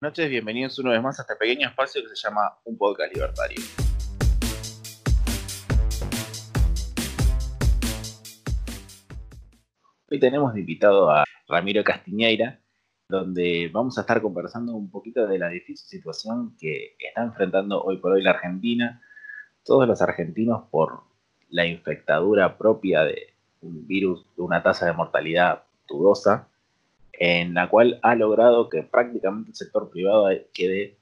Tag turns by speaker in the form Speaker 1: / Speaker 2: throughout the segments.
Speaker 1: noches, bienvenidos una vez más a este pequeño espacio que se llama Un Podcast Libertario. Hoy tenemos de invitado a Ramiro Castiñeira, donde vamos a estar conversando un poquito de la difícil situación que está enfrentando hoy por hoy la Argentina, todos los argentinos por la infectadura propia de un virus de una tasa de mortalidad dudosa en la cual ha logrado que prácticamente el sector privado quede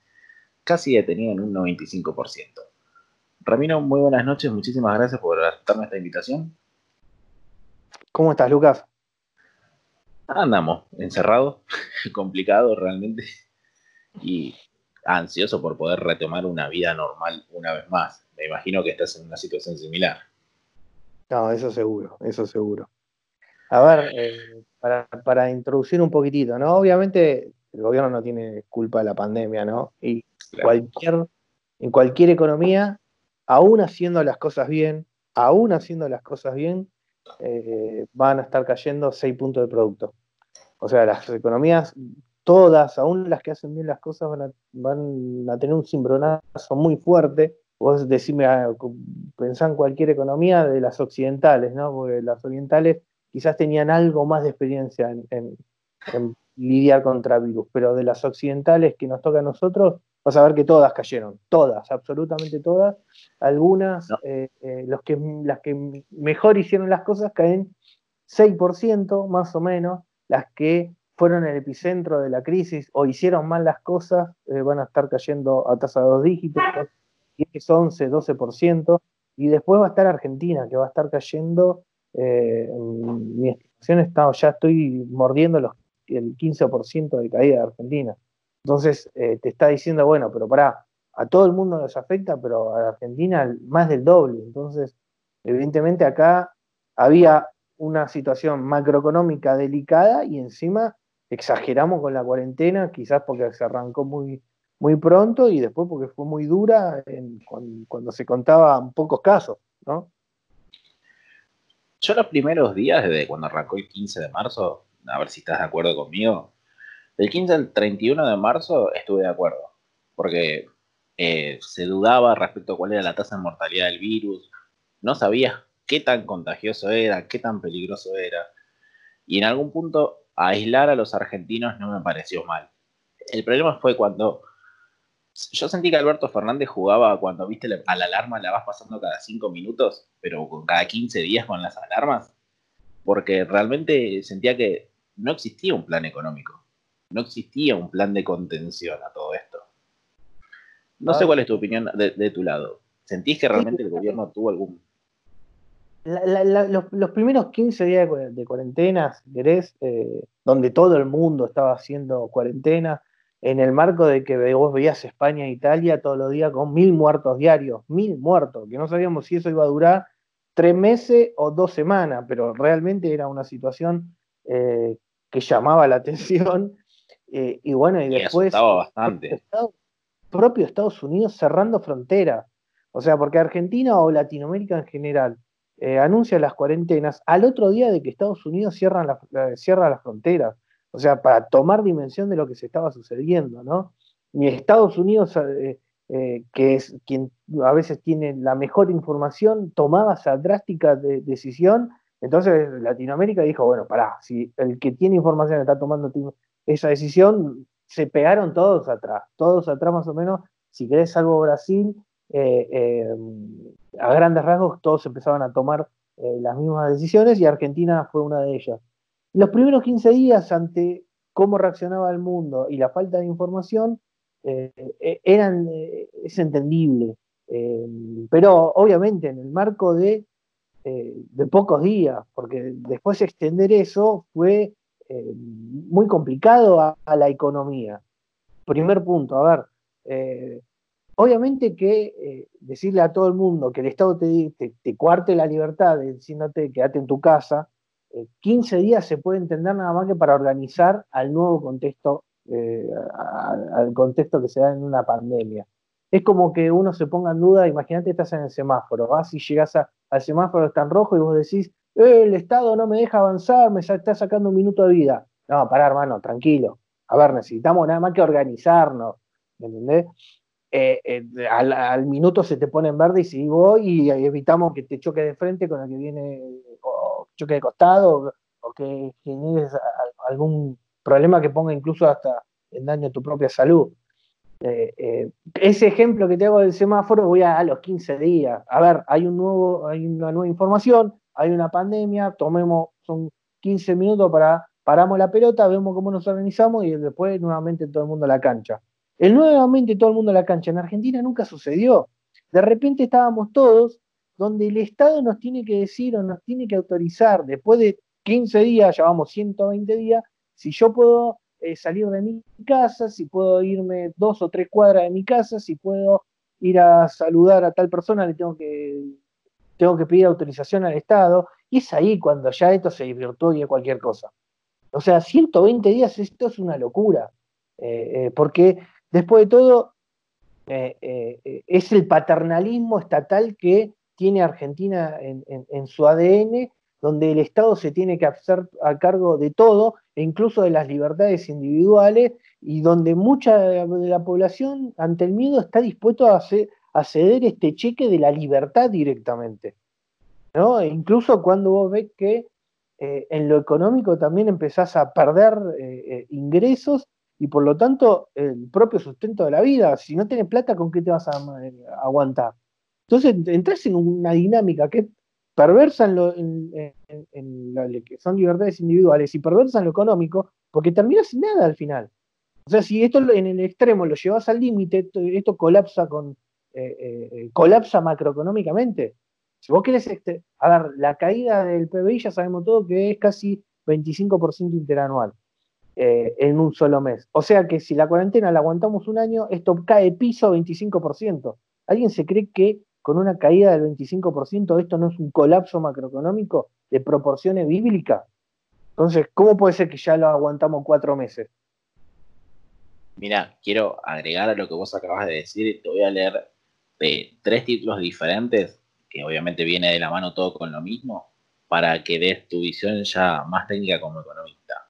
Speaker 1: casi detenido en un 95%. Ramiro, muy buenas noches, muchísimas gracias por aceptarme esta invitación.
Speaker 2: ¿Cómo estás, Lucas?
Speaker 1: Andamos, encerrados, complicado realmente, y ansioso por poder retomar una vida normal una vez más. Me imagino que estás en una situación similar.
Speaker 2: No, eso seguro, eso seguro. A ver, eh, para, introducir un poquitito, ¿no? Obviamente el gobierno no tiene culpa de la pandemia, ¿no? Y cualquier, en cualquier economía, aún haciendo las cosas bien, aún haciendo las cosas bien, eh, van a estar cayendo seis puntos de producto. O sea, las economías, todas, aún las que hacen bien las cosas, van a, van a tener un cimbronazo muy fuerte. Vos decime, ah, pensá en cualquier economía de las occidentales, ¿no? Porque las orientales quizás tenían algo más de experiencia en, lidiar contra virus, pero de las occidentales que nos toca a nosotros, vas a ver que todas cayeron, todas, absolutamente todas. Algunas, eh, eh, los que, las que mejor hicieron las cosas caen 6% más o menos, las que fueron el epicentro de la crisis o hicieron mal las cosas eh, van a estar cayendo a tasa de dos dígitos, 10, 11, 12%, y después va a estar Argentina, que va a estar cayendo eh, mi estimación está, ya estoy mordiendo el 15% de caída de Argentina. Entonces eh, te está diciendo, bueno, pero para a todo el mundo nos afecta, pero a Argentina más del doble. Entonces, evidentemente acá había una situación macroeconómica delicada y encima exageramos con la cuarentena, quizás porque se arrancó muy, muy pronto y después porque fue muy dura cuando, cuando, se contaban pocos casos, ¿no?
Speaker 1: Yo los primeros días, desde cuando arrancó el 15 de marzo, a ver si estás de acuerdo conmigo, del 15 al 31 de marzo estuve de acuerdo, porque eh, se dudaba respecto a cuál era la tasa de mortalidad del virus, no sabías qué tan contagioso era, qué tan peligroso era, y en algún punto aislar a los argentinos no me pareció mal. El problema fue cuando yo sentí que Alberto Fernández jugaba cuando viste a la alarma la vas pasando cada 5 minutos, pero con cada 15 días con las alarmas, porque realmente sentía que no existía un plan económico, no existía un plan de contención a todo esto. No sé cuál es tu opinión de, tu lado. ¿Sentís que realmente el gobierno tuvo algún...
Speaker 2: los, primeros 15 días de cuarentena, querés, eh, donde todo el mundo estaba haciendo cuarentena, en el marco de que vos veías España e Italia todos los días con mil muertos diarios, mil muertos, que no sabíamos si eso iba a durar tres meses o dos semanas, pero realmente era una situación eh, que llamaba la atención. Eh, y bueno, y, después...
Speaker 1: bastante.
Speaker 2: Propio, Estados Unidos cerrando fronteras. O sea, porque Argentina o Latinoamérica en general eh, anuncia las cuarentenas al otro día de que Estados Unidos cierra, cierra las fronteras o sea, para tomar dimensión de lo que se estaba sucediendo, ¿no? Ni Estados Unidos, eh, eh, que es quien a veces tiene la mejor información, tomaba esa drástica decisión, entonces Latinoamérica dijo, bueno, pará, si el que tiene información está tomando esa decisión, se pegaron todos atrás, todos atrás más o menos, si querés, salvo Brasil, eh, a grandes rasgos todos empezaban a tomar las mismas decisiones y Argentina fue una de ellas. Los primeros 15 días ante cómo reaccionaba el mundo y la falta de información, eh, eh, eran, eh, es entendible. pero obviamente en el marco de, de pocos días, porque después extender eso fue muy complicado a, la economía. Primer punto, a ver, obviamente que decirle a todo el mundo que el Estado te, te, te cuarte la libertad diciéndote quédate en tu casa, 15 días se puede entender nada más que para organizar al nuevo contexto, eh, al contexto que se da en una pandemia. Es como que uno se ponga en duda, imagínate estás en el semáforo, vas y llegas al semáforo está en rojo y vos decís, eh, el Estado no me deja avanzar, me está sacando un minuto de vida. No, pará hermano, tranquilo. a ver, necesitamos nada más que organizarnos, ¿me entendés? Eh, eh, al, minuto se te pone en verde y si voy y evitamos que te choque de frente con el que viene, choque de costado, o, que generes algún problema que ponga incluso hasta en daño a tu propia salud. Eh, ese ejemplo que te hago del semáforo voy a, a, los 15 días. A ver, hay, un nuevo, hay una nueva información, hay una pandemia, tomemos, son 15 minutos para, paramos la pelota, vemos cómo nos organizamos y después nuevamente todo el mundo a la cancha. El nuevamente todo el mundo a la cancha en Argentina nunca sucedió. De repente estábamos todos donde el Estado nos tiene que decir o nos tiene que autorizar, después de 15 días, ya vamos 120 días, si yo puedo eh, salir de mi casa, si puedo irme dos o tres cuadras de mi casa, si puedo ir a saludar a tal persona, le tengo que, tengo que pedir autorización al Estado, y es ahí cuando ya esto se virtuosa cualquier cosa. O sea, 120 días, esto es una locura, eh, eh, porque Después de todo, es el paternalismo estatal que tiene Argentina en, su ADN, donde el Estado se tiene que hacer a cargo de todo, e incluso de las libertades individuales, y donde mucha de la población, ante el miedo, está dispuesto a, ceder este cheque de la libertad directamente. ¿no? E incluso cuando vos ves que eh, en lo económico también empezás a perder ingresos y por lo tanto el propio sustento de la vida. Si no tienes plata, ¿con qué te vas a, aguantar? Entonces entras en una dinámica que perversa en lo, que son libertades individuales y perversa en lo económico, porque terminas sin nada al final. O sea, si esto en el extremo lo llevas al límite, esto, colapsa con eh, eh, eh, colapsa macroeconómicamente. Si vos querés, este, a ver, la caída del PBI ya sabemos todo que es casi 25% interanual. En un solo mes. O sea que si la cuarentena la aguantamos un año, esto cae piso 25%. ¿Alguien se cree que con una caída del 25% esto no es un colapso macroeconómico de proporciones bíblicas? Entonces, ¿cómo puede ser que ya lo aguantamos cuatro meses?
Speaker 1: Mira, quiero agregar a lo que vos acabas de decir, te voy a leer tres títulos diferentes, que obviamente viene de la mano todo con lo mismo, para que des tu visión ya más técnica como economista.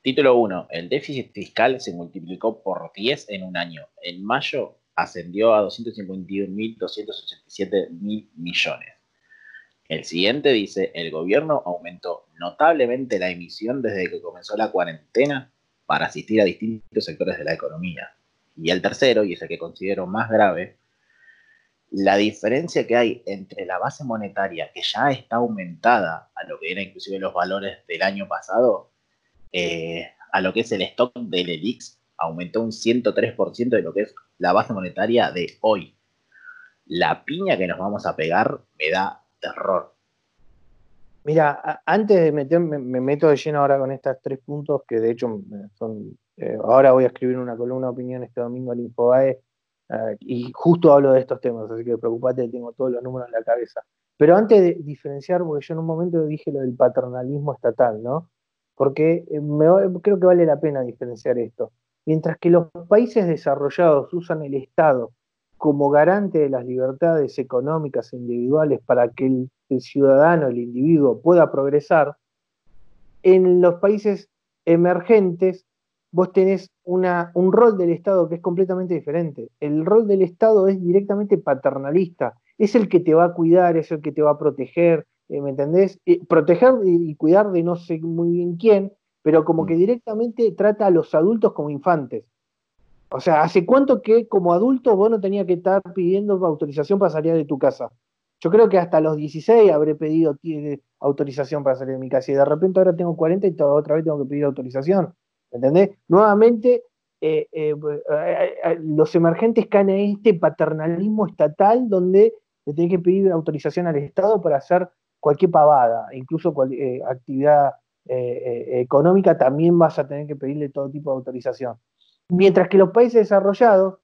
Speaker 1: Título 1. El déficit fiscal se multiplicó por 10 en un año. En mayo ascendió a 251.287 mil millones. El siguiente dice, el gobierno aumentó notablemente la emisión desde que comenzó la cuarentena para asistir a distintos sectores de la economía. Y el tercero, y es el que considero más grave, la diferencia que hay entre la base monetaria, que ya está aumentada a lo que era inclusive los valores del año pasado, eh, a lo que es el stock del ELIX, aumentó un 103% de lo que es la base monetaria de hoy. La piña que nos vamos a pegar me da terror.
Speaker 2: Mira, antes de meterme, me meto de lleno ahora con estos tres puntos que de hecho son. Eh, ahora voy a escribir una columna de opinión este domingo al Infobae eh, y justo hablo de estos temas, así que preocupate, tengo todos los números en la cabeza. Pero antes de diferenciar, porque yo en un momento dije lo del paternalismo estatal, ¿no? porque eh, creo que vale la pena diferenciar esto. Mientras que los países desarrollados usan el Estado como garante de las libertades económicas e individuales para que el, ciudadano, el individuo pueda progresar, en los países emergentes vos tenés un rol del Estado que es completamente diferente. El rol del Estado es directamente paternalista, es el que te va a cuidar, es el que te va a proteger, eh, ¿me entendés? proteger y, cuidar de no sé muy bien quién, pero como que mm. directamente trata a los adultos como infantes. O sea, ¿hace cuánto que como adulto vos no tenías que estar pidiendo autorización para salir de tu casa? Yo creo que hasta los 16 habré pedido autorización para salir de mi casa y de repente ahora tengo 40 y otra vez tengo que pedir autorización. ¿Entendés? Nuevamente, eh, eh, los emergentes caen en este paternalismo estatal donde le tenés que pedir autorización al Estado para hacer cualquier pavada, incluso eh, actividad eh, eh, económica, también vas a tener que pedirle todo tipo de autorización. Mientras que los países desarrollados,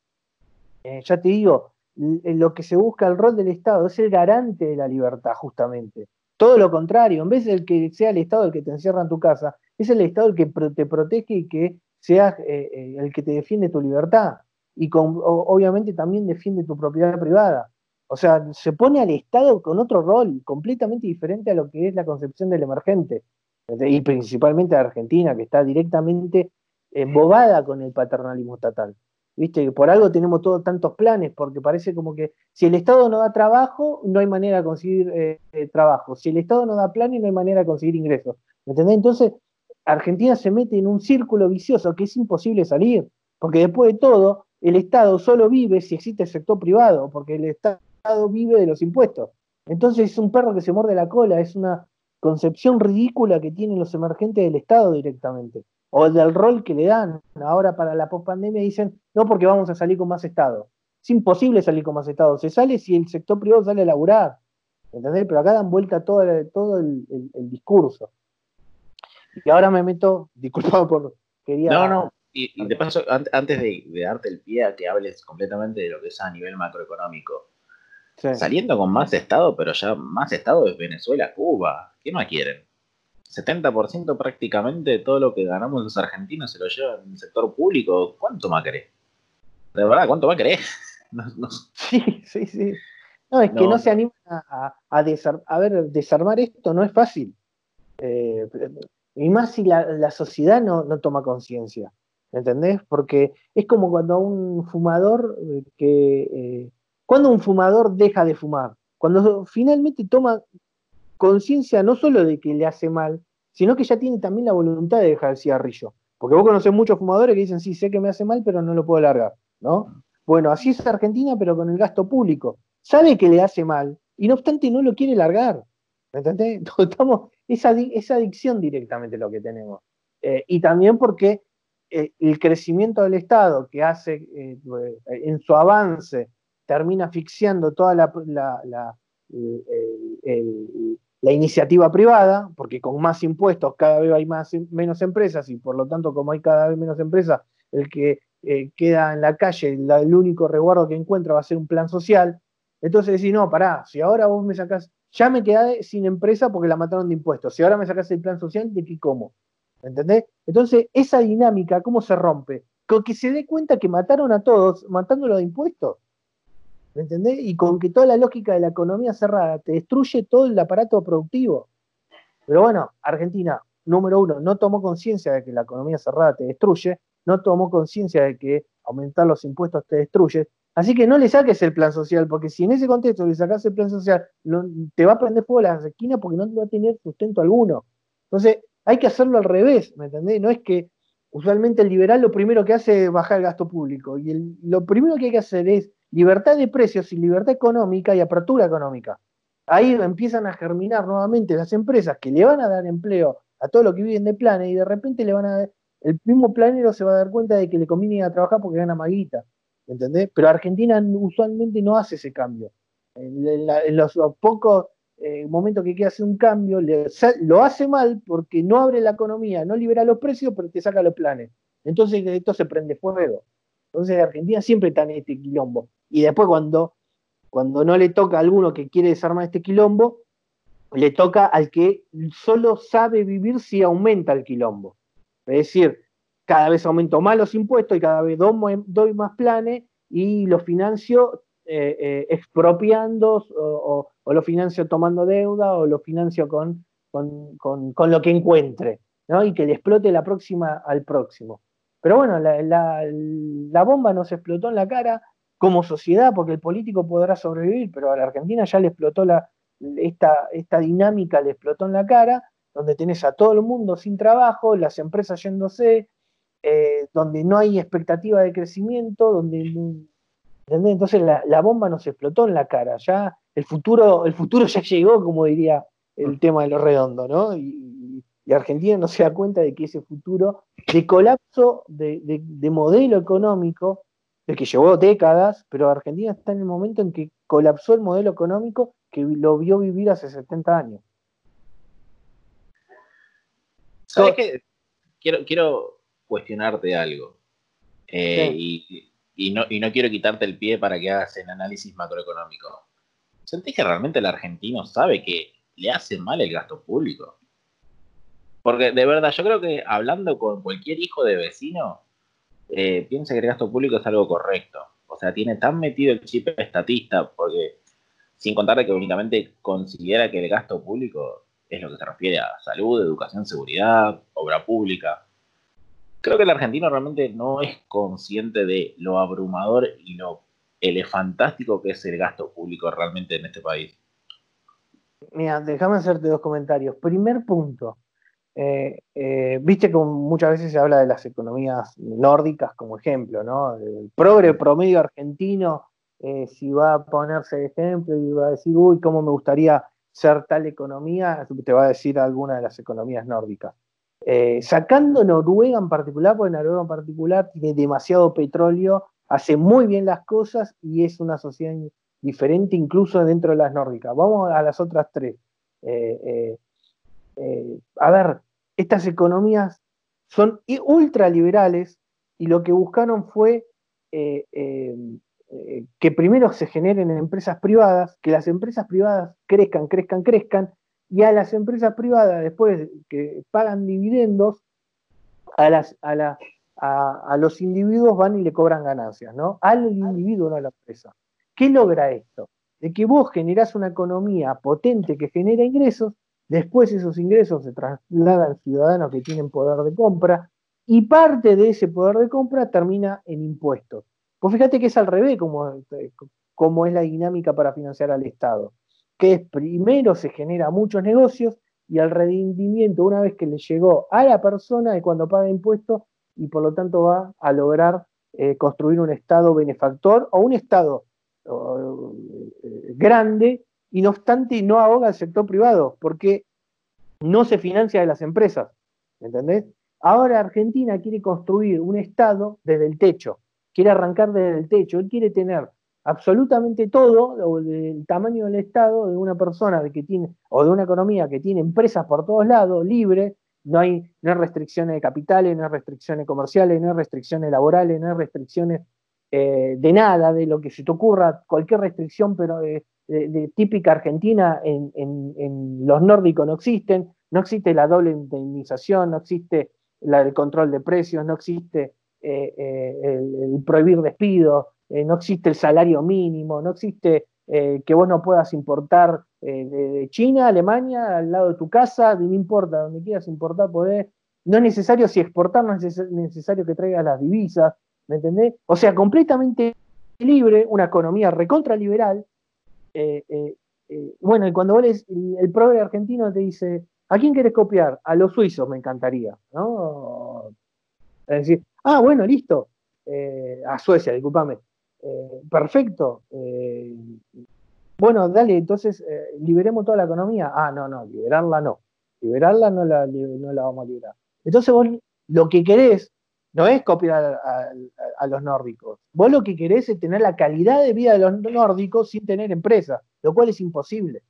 Speaker 2: ya te digo, lo que se busca, el rol del Estado es el garante de la libertad, justamente. Todo lo contrario, en vez de que sea el Estado el que te encierra en tu casa, es el Estado el que te protege y que sea el que te defiende tu libertad. Y obviamente también defiende tu propiedad privada. O sea, se pone al Estado con otro rol, completamente diferente a lo que es la concepción del emergente. Y principalmente a Argentina, que está directamente embobada con el paternalismo estatal. ¿Viste? que Por algo tenemos todos tantos planes, porque parece como que si el Estado no da trabajo, no hay manera de conseguir eh, trabajo. Si el Estado no da planes, no hay manera de conseguir ingresos. ¿Me entendés? Entonces, Argentina se mete en un círculo vicioso que es imposible salir, porque después de todo, el Estado solo vive si existe el sector privado, porque el Estado vive de los impuestos. Entonces es un perro que se muerde la cola, es una concepción ridícula que tienen los emergentes del Estado directamente o del rol que le dan. Ahora para la pospandemia dicen, no porque vamos a salir con más Estado. Es imposible salir con más Estado. Se sale si el sector privado sale a laburar. ¿Entendés? Pero acá dan vuelta todo, todo el, discurso. Y ahora me meto, disculpado por... Quería,
Speaker 1: no, no, y, de paso, antes de, darte el pie a que hables completamente de lo que es a nivel macroeconómico, saliendo con más Estado, pero ya más Estado es Venezuela, Cuba, ¿qué no quieren? 70% prácticamente de todo lo que ganamos los argentinos se lo lleva en el sector público. ¿Cuánto más querés? De verdad, ¿cuánto más querés?
Speaker 2: Sí, sí, sí. No, es que no se animan a, a, ver, desarmar esto no es fácil. Eh, y más si la, sociedad no, toma conciencia. ¿Entendés? Porque es como cuando un fumador eh, que. Eh, cuando un fumador deja de fumar. Cuando finalmente toma conciencia no solo de que le hace mal, sino que ya tiene también la voluntad de dejar el cigarrillo. Porque vos conocés muchos fumadores que dicen, sí, sé que me hace mal, pero no lo puedo largar, ¿no? Bueno, así es Argentina, pero con el gasto público. Sabe que le hace mal y no obstante no lo quiere largar. ¿Me entendés? Estamos, esa, esa adicción directamente lo que tenemos. Eh, y también porque eh, el crecimiento del Estado que hace eh, en su avance termina asfixiando toda la, la, la iniciativa privada, porque con más impuestos cada vez hay más, menos empresas y por lo tanto como hay cada vez menos empresas, el que eh, queda en la calle, el único resguardo que encuentra va a ser un plan social. Entonces decís, no, pará, si ahora vos me sacás, ya me quedé sin empresa porque la mataron de impuestos, si ahora me sacás el plan social, ¿de qué como? ¿Entendés? Entonces, esa dinámica, ¿cómo se rompe? Con que se dé cuenta que mataron a todos matándolo de impuestos. ¿Me entendés? Y con que toda la lógica de la economía cerrada te destruye todo el aparato productivo. Pero bueno, Argentina, número uno, no tomó conciencia de que la economía cerrada te destruye, no tomó conciencia de que aumentar los impuestos te destruye. Así que no le saques el plan social, porque si en ese contexto le sacas el plan social, te va a prender fuego las esquinas porque no va a tener sustento alguno. Entonces, hay que hacerlo al revés, ¿me entendés? No es que usualmente el liberal lo primero que hace es bajar el gasto público. Y lo primero que hay que hacer es libertad de precios y libertad económica y apertura económica. Ahí empiezan a germinar nuevamente las empresas que le van a dar empleo a todos los que viven de planes y de repente le van a el mismo planero se va a dar cuenta de que le conviene ir a trabajar porque gana maguita, ¿entendés? Pero Argentina usualmente no hace ese cambio. En, los pocos eh, momentos que quiere hacer un cambio, lo hace mal porque no abre la economía, no libera los precios, pero te saca los planes. Entonces esto se prende fuego. Entonces Argentina siempre está en este quilombo. Y después cuando, cuando no le toca a alguno que quiere desarmar este quilombo, le toca al que solo sabe vivir si aumenta el quilombo. Es decir, cada vez aumento más los impuestos y cada vez doy, más planes y los financio eh, eh, expropiando o, lo financio tomando deuda o lo financio con, con, lo que encuentre, ¿no? Y que le explote la próxima al próximo. Pero bueno, la, la, bomba nos explotó en la cara como sociedad, porque el político podrá sobrevivir, pero a la Argentina ya le explotó la, esta, esta dinámica, le explotó en la cara, donde tenés a todo el mundo sin trabajo, las empresas yéndose, eh, donde no hay expectativa de crecimiento, donde entonces la, la, bomba nos explotó en la cara, ya el futuro, el futuro ya llegó, como diría el mm. tema de lo redondo, ¿no? Y, y Argentina no se da cuenta de que ese futuro de colapso de, modelo económico, de que llevó décadas, pero Argentina está en el momento en que colapsó el modelo económico que lo vio vivir hace 70 años.
Speaker 1: ¿Sabes qué? Quiero, quiero cuestionarte algo. Eh, y, no, y no quiero quitarte el pie para que hagas el análisis macroeconómico. ¿Sentís que realmente el argentino sabe que le hace mal el gasto público? Porque de verdad, yo creo que hablando con cualquier hijo de vecino, eh, piensa que el gasto público es algo correcto. O sea, tiene tan metido el chip estatista, porque sin contar que únicamente considera que el gasto público es lo que se refiere a salud, educación, seguridad, obra pública. Creo que el argentino realmente no es consciente de lo abrumador y lo elefantástico que es el gasto público realmente en este país.
Speaker 2: Mira, déjame hacerte dos comentarios. Primer punto, eh, eh, viste que muchas veces se habla de las economías nórdicas como ejemplo, ¿no? El progre promedio argentino, eh, si va a ponerse de ejemplo y va a decir, uy, cómo me gustaría ser tal economía, te va a decir alguna de las economías nórdicas. sacando Noruega en particular, porque Noruega en particular tiene demasiado petróleo, hace muy bien las cosas y es una sociedad diferente incluso dentro de las nórdicas. Vamos a las otras tres. A ver, estas economías son ultraliberales y lo que buscaron fue que primero se generen empresas privadas, que las empresas privadas crezcan, crezcan, crezcan, y a las empresas privadas, después que pagan dividendos, a, a los individuos van y le cobran ganancias, ¿no? Al individuo, no a la empresa. ¿Qué logra esto? De que vos generás una economía potente que genera ingresos, después esos ingresos se trasladan a ciudadanos que tienen poder de compra y parte de ese poder de compra termina en impuestos. Pues fíjate que es al revés como, como es la dinámica para financiar al Estado, que es primero se genera muchos negocios y el rendimiento una vez que le llegó a la persona es cuando paga impuestos y por lo tanto va a lograr eh, construir un Estado benefactor o un Estado eh, grande y no obstante no ahoga al sector privado porque no se financia de las empresas. ¿Entendés? Ahora Argentina quiere construir un Estado desde el techo, quiere arrancar desde el techo, él quiere tener absolutamente todo el tamaño del Estado de una persona que tiene, o de una economía que tiene empresas por todos lados, libre, no hay, no hay restricciones de capitales, no hay restricciones comerciales, no hay restricciones laborales, no hay restricciones eh, de nada, de lo que se te ocurra, cualquier restricción, pero de, típica argentina en, los nórdicos no existen, no existe la doble indemnización, no existe la, el control de precios, no existe eh, eh, el, prohibir despidos, no existe el salario mínimo, no existe que vos no puedas importar de, China, Alemania, al lado de tu casa, no importa, donde quieras importar, podés. No es necesario, si exportar no es necesario que traigas las divisas, ¿Me entendés? O sea, completamente libre, una economía recontraliberal. Eh, eh, eh, bueno, y cuando vos el, progre argentino te dice, ¿a quién quieres copiar? A los suizos me encantaría, ¿no? Es decir, ah, bueno, listo. a Suecia, discúlpame. perfecto. bueno, dale, entonces liberemos toda la economía. Ah, no, no, liberarla no. Liberarla no la, no la vamos a liberar. Entonces vos lo que querés no es copiar a, los nórdicos. Vos lo que querés es tener la calidad de vida de los nórdicos sin tener empresa, lo cual es imposible.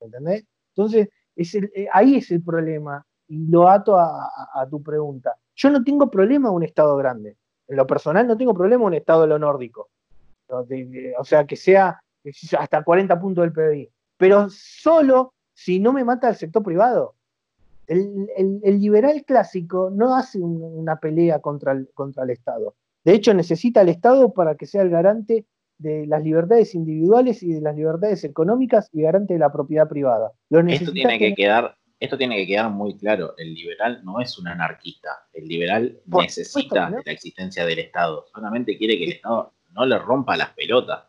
Speaker 2: ¿Entendés? Entonces, eh, ahí es el problema y lo ato a, tu pregunta. Yo no tengo problema un Estado grande. En lo personal no tengo problema un Estado de lo nórdico. O sea, que sea hasta 40 puntos del PBI. Pero solo si no me mata el sector privado. El, liberal clásico no hace una pelea contra el, contra el Estado. De hecho, necesita al Estado para que sea el garante de las libertades individuales y de las libertades económicas y garante de la propiedad privada.
Speaker 1: esto tiene que quedar, esto tiene que quedar muy claro. El liberal no es un anarquista. El liberal necesita la existencia del Estado. Solamente quiere que el Estado no le rompa las pelotas.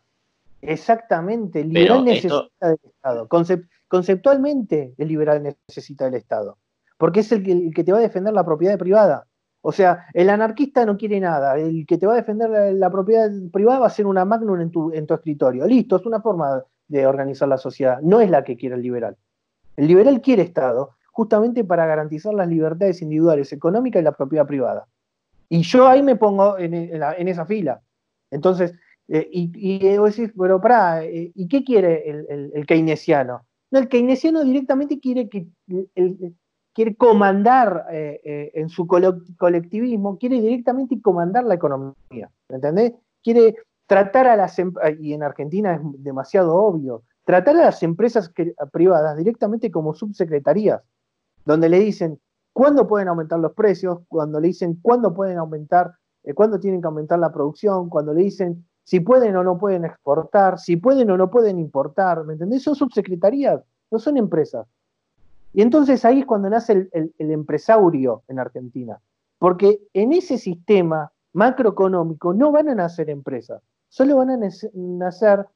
Speaker 2: Exactamente. El liberal necesita del Estado. conceptualmente, el liberal necesita del Estado porque es el que, te va a defender la propiedad privada. O sea, el anarquista no quiere nada, el que te va a defender la, propiedad privada va a ser una magnum en tu, escritorio. Listo, es una forma de organizar la sociedad, no es la que quiere el liberal. El liberal quiere Estado justamente para garantizar las libertades individuales, económicas y la propiedad privada. Y yo ahí me pongo en, esa fila. Entonces, eh, y, y vos decís, pero pará, eh, ¿y qué quiere el, keynesiano? No, el keynesiano directamente quiere que el, quiere comandar eh, eh, en su colectivismo, quiere directamente comandar la economía, ¿me entendés? Quiere tratar a las, em-, y en Argentina es demasiado obvio, tratar a las empresas privadas directamente como subsecretarías, donde le dicen cuándo pueden aumentar los precios, cuando le dicen cuándo pueden aumentar, eh, cuándo tienen que aumentar la producción, cuando le dicen si pueden o no pueden exportar, si pueden o no pueden importar, ¿me entendés? Son subsecretarías, no son empresas. Y entonces ahí es cuando nace el, empresario en Argentina. Porque en ese sistema macroeconómico no van a nacer empresas, solo van a nacer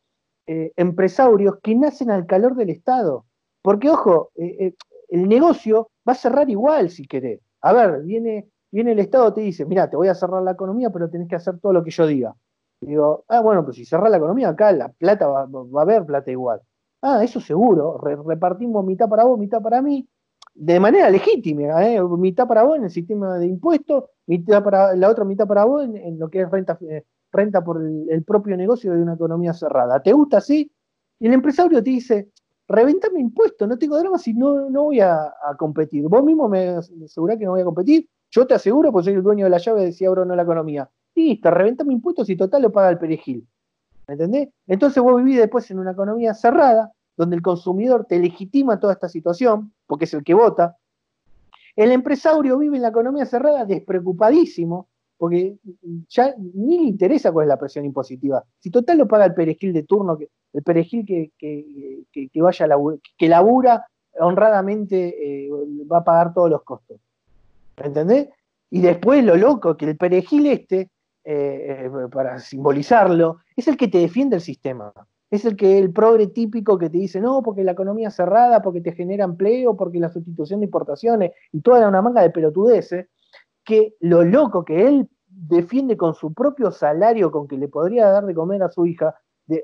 Speaker 2: eh, empresarios que nacen al calor del Estado. Porque, ojo, eh, eh, el negocio va a cerrar igual si querés. A ver, viene, viene el Estado, te dice, mira, te voy a cerrar la economía, pero tenés que hacer todo lo que yo diga. digo, ah, bueno, pues si cerrás la economía, acá la plata va, a haber plata igual. Ah, eso seguro, repartimos mitad para vos, mitad para mí, de manera legítima, ¿eh? mitad para vos en el sistema de impuestos, mitad para, la otra mitad para vos en, lo que es renta, eh, renta por el, propio negocio de una economía cerrada. ¿Te gusta así? Y el empresario te dice, reventame impuestos, no tengo drama si no, no voy a, competir. Vos mismo me asegurás que no voy a competir, yo te aseguro, pues soy el dueño de la llave de si abro o no la economía. Listo, reventame impuestos y total lo paga el perejil. ¿Me entendés? Entonces vos vivís después en una economía cerrada, donde el consumidor te legitima toda esta situación, porque es el que vota. El empresario vive en la economía cerrada despreocupadísimo, porque ya ni le interesa cuál es la presión impositiva. Si total lo paga el perejil de turno, el perejil que, que, vaya a que labura honradamente eh, va a pagar todos los costos. ¿Me entendés? Y después lo loco, que el perejil este, eh, eh, para simbolizarlo, es el que te defiende el sistema. Es el que el progre típico que te dice, no, porque la economía es cerrada, porque te genera empleo, porque la sustitución de importaciones y toda una manga de pelotudeces, que lo loco que él defiende con su propio salario, con que le podría dar de comer a su hija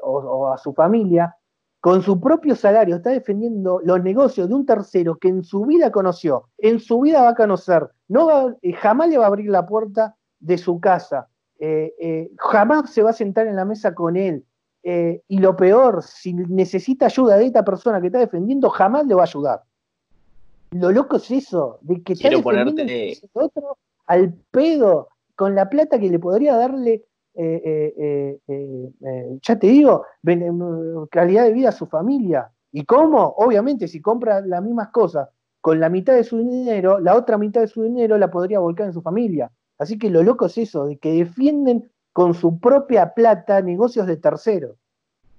Speaker 2: o, a su familia, con su propio salario está defendiendo los negocios de un tercero que en su vida conoció, en su vida va a conocer, no eh, jamás le va a abrir la puerta de su casa, eh, eh, jamás se va a sentar en la mesa con él, eh, y lo peor, si necesita ayuda de esta persona que está defendiendo, jamás le va a ayudar. Lo loco es eso, de que está defendiendo otro al pedo con la plata que le podría darle, ya te digo, calidad de vida a su familia. ¿Y cómo? Obviamente, si compra las mismas cosas con la mitad de su dinero, la otra mitad de su dinero la podría volcar en su familia. Así que lo loco es eso, de que defienden con su propia plata negocios de terceros.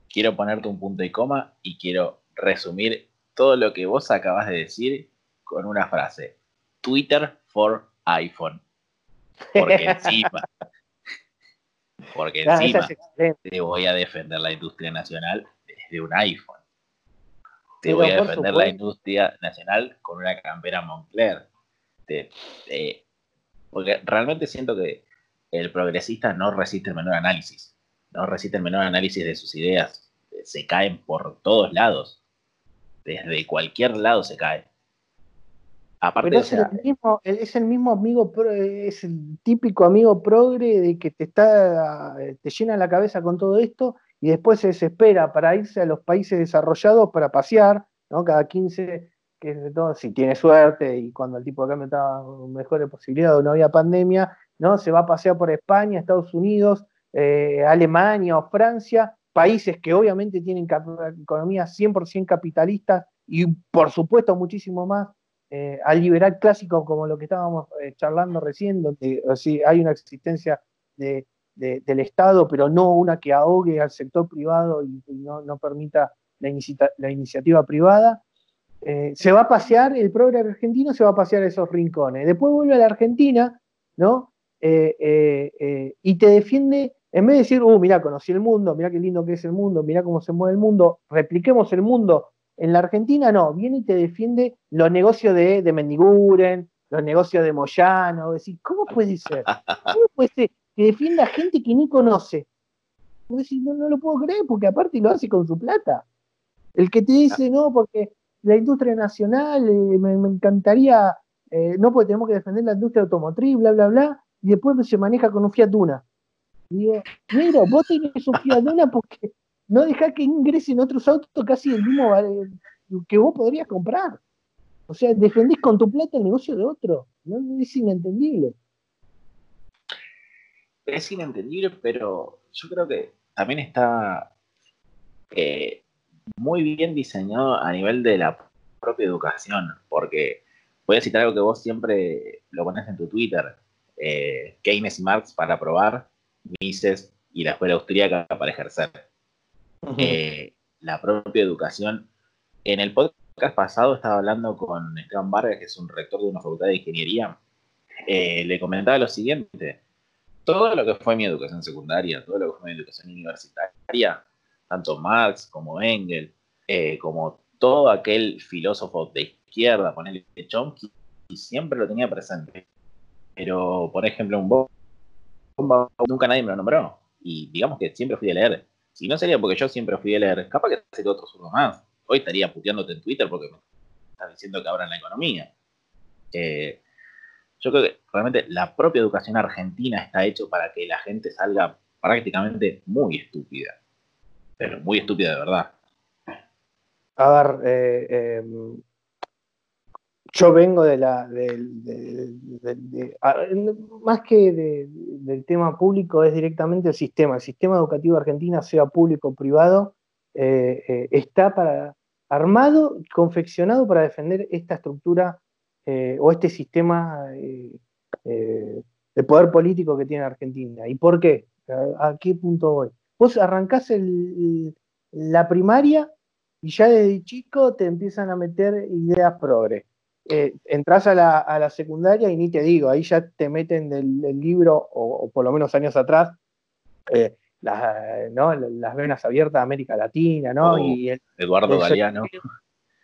Speaker 1: Quiero ponerte un punto y coma y quiero resumir todo lo que vos acabas de decir con una frase. Twitter for iPhone. Porque encima, porque encima te voy a defender la industria nacional desde un iPhone. Te voy a defender la industria nacional con una campera Moncler. Porque realmente siento que el progresista no resiste el menor análisis, no resiste el menor análisis de sus ideas, se caen por todos lados, desde cualquier lado se cae.
Speaker 2: Aparte Pero es, el mismo, es el mismo amigo, es el típico amigo progre de que te está, te llena la cabeza con todo esto y después se desespera para irse a los países desarrollados para pasear, ¿no? Cada 15, que es de todo, si tiene suerte y cuando el tipo de cambio estaba mejores posibilidades o no había pandemia, ¿no? Se va a pasear por España, Estados Unidos, eh, Alemania o Francia, países que obviamente tienen economías 100% capitalistas y por supuesto muchísimo más eh, al liberal clásico como lo que estábamos eh, charlando recién, donde hay una existencia del Estado, pero no una que ahogue al sector privado y, no, permita la, iniciativa privada. Se va a pasear, el programa argentino se va a pasear esos rincones. Después vuelve a la Argentina, ¿no? Eh, eh, eh, y te defiende, en vez de decir, uh, mira, conocí el mundo, mira qué lindo que es el mundo, mira cómo se mueve el mundo, repliquemos el mundo en la Argentina, no, viene y te defiende los negocios de, de Mendiguren, los negocios de Moyano, decir, ¿cómo puede ser? ¿Cómo puede ser que defienda a gente que ni conoce? no, no lo puedo creer, porque aparte lo hace con su plata. El que te dice, no, porque la industria nacional, me, encantaría, no, porque tenemos que defender la industria automotriz, bla, bla, bla, y después se maneja con un Fiat Duna. digo, mira, vos tenés un Fiat Duna porque no dejás que ingresen otros autos casi el mismo que vos podrías comprar. O sea, defendés con tu plata el negocio de otro. ¿no? Es inentendible.
Speaker 1: Es inentendible, pero yo creo que también está eh, muy bien diseñado a nivel de la propia educación, porque voy a citar algo que vos siempre lo pones en tu Twitter, eh, Keynes y Marx para probar, Mises y la escuela austríaca para ejercer. Eh, la propia educación. En el podcast pasado estaba hablando con Esteban Vargas, que es un rector de una facultad de ingeniería, eh, le comentaba lo siguiente. Todo lo que fue mi educación secundaria, todo lo que fue mi educación universitaria, tanto Marx como Engels, eh, como todo aquel filósofo de izquierda, ponerle Chomsky, siempre lo tenía presente. Pero, por ejemplo, un bomba nunca nadie me lo nombró. Y digamos que siempre fui a leer. Si no sería porque yo siempre fui a leer, capaz que sería otro zurdo más. Hoy estaría puteándote en Twitter porque me estás diciendo que abran la economía. Eh, yo creo que realmente la propia educación argentina está hecho para que la gente salga prácticamente muy estúpida. Pero muy estúpida de verdad.
Speaker 2: A ver, eh, em, yo vengo de la. más que del tema público, es directamente el sistema. El sistema educativo argentino, sea público o privado, eh, eh, está para, armado, confeccionado para defender esta estructura eh, o este sistema de poder político que tiene Argentina. ¿Y por qué? ¿A, qué punto voy? Vos arrancás la primaria y ya desde chico te empiezan a meter ideas progres eh, entras a la, secundaria y ni te digo, ahí ya te meten del, libro, o, por lo menos años atrás, eh, las, venas abiertas de América Latina, ¿no?
Speaker 1: Oh, y Eduardo Galeano.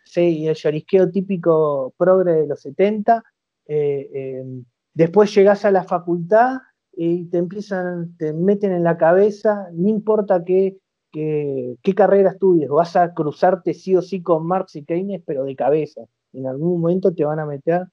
Speaker 2: Sí, y el llorisqueo típico progre de los 70. Eh, después llegas a la facultad y te empiezan, te meten en la cabeza, no importa qué, qué, carrera estudies, vas a cruzarte sí o sí con Marx y Keynes, pero de cabeza en algún momento te van a meter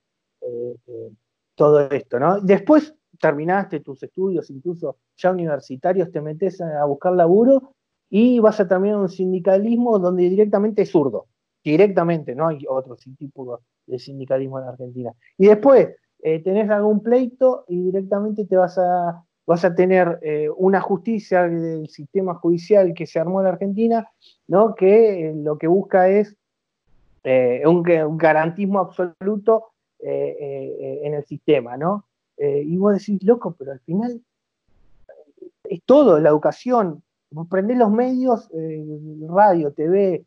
Speaker 2: eh, eh, todo esto, ¿no? Después terminaste tus estudios, incluso ya universitarios, te metes a buscar laburo y vas a terminar un sindicalismo donde directamente es zurdo, directamente, no hay otro tipo de sindicalismo en Argentina. Y después eh, tenés algún pleito y directamente te vas a, vas a tener una justicia del sistema judicial que se armó en Argentina, ¿no? que lo que busca es eh, un, garantismo absoluto eh, eh, en el sistema, ¿no? y vos decís, loco, pero al final es todo, la educación, vos prendés los medios, radio, TV,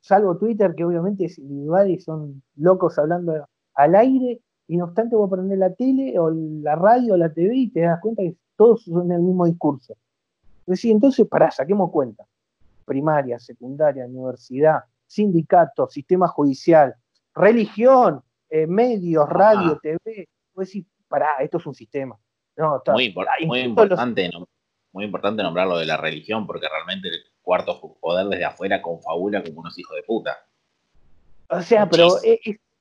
Speaker 2: salvo Twitter, que obviamente es individual y son locos hablando al aire, y no obstante vos prendés la tele o la radio o la TV y te das cuenta que todos son el mismo discurso. Decís, entonces, pará, saquemos cuenta. Primaria, secundaria, universidad, sindicatos, sistema judicial, religión, eh, medios, radio, TV, pues decir, pará, esto es un sistema.
Speaker 1: muy, importante, muy importante nombrar lo de la religión, porque realmente el cuarto poder desde afuera confabula como unos hijos de puta.
Speaker 2: O sea, pero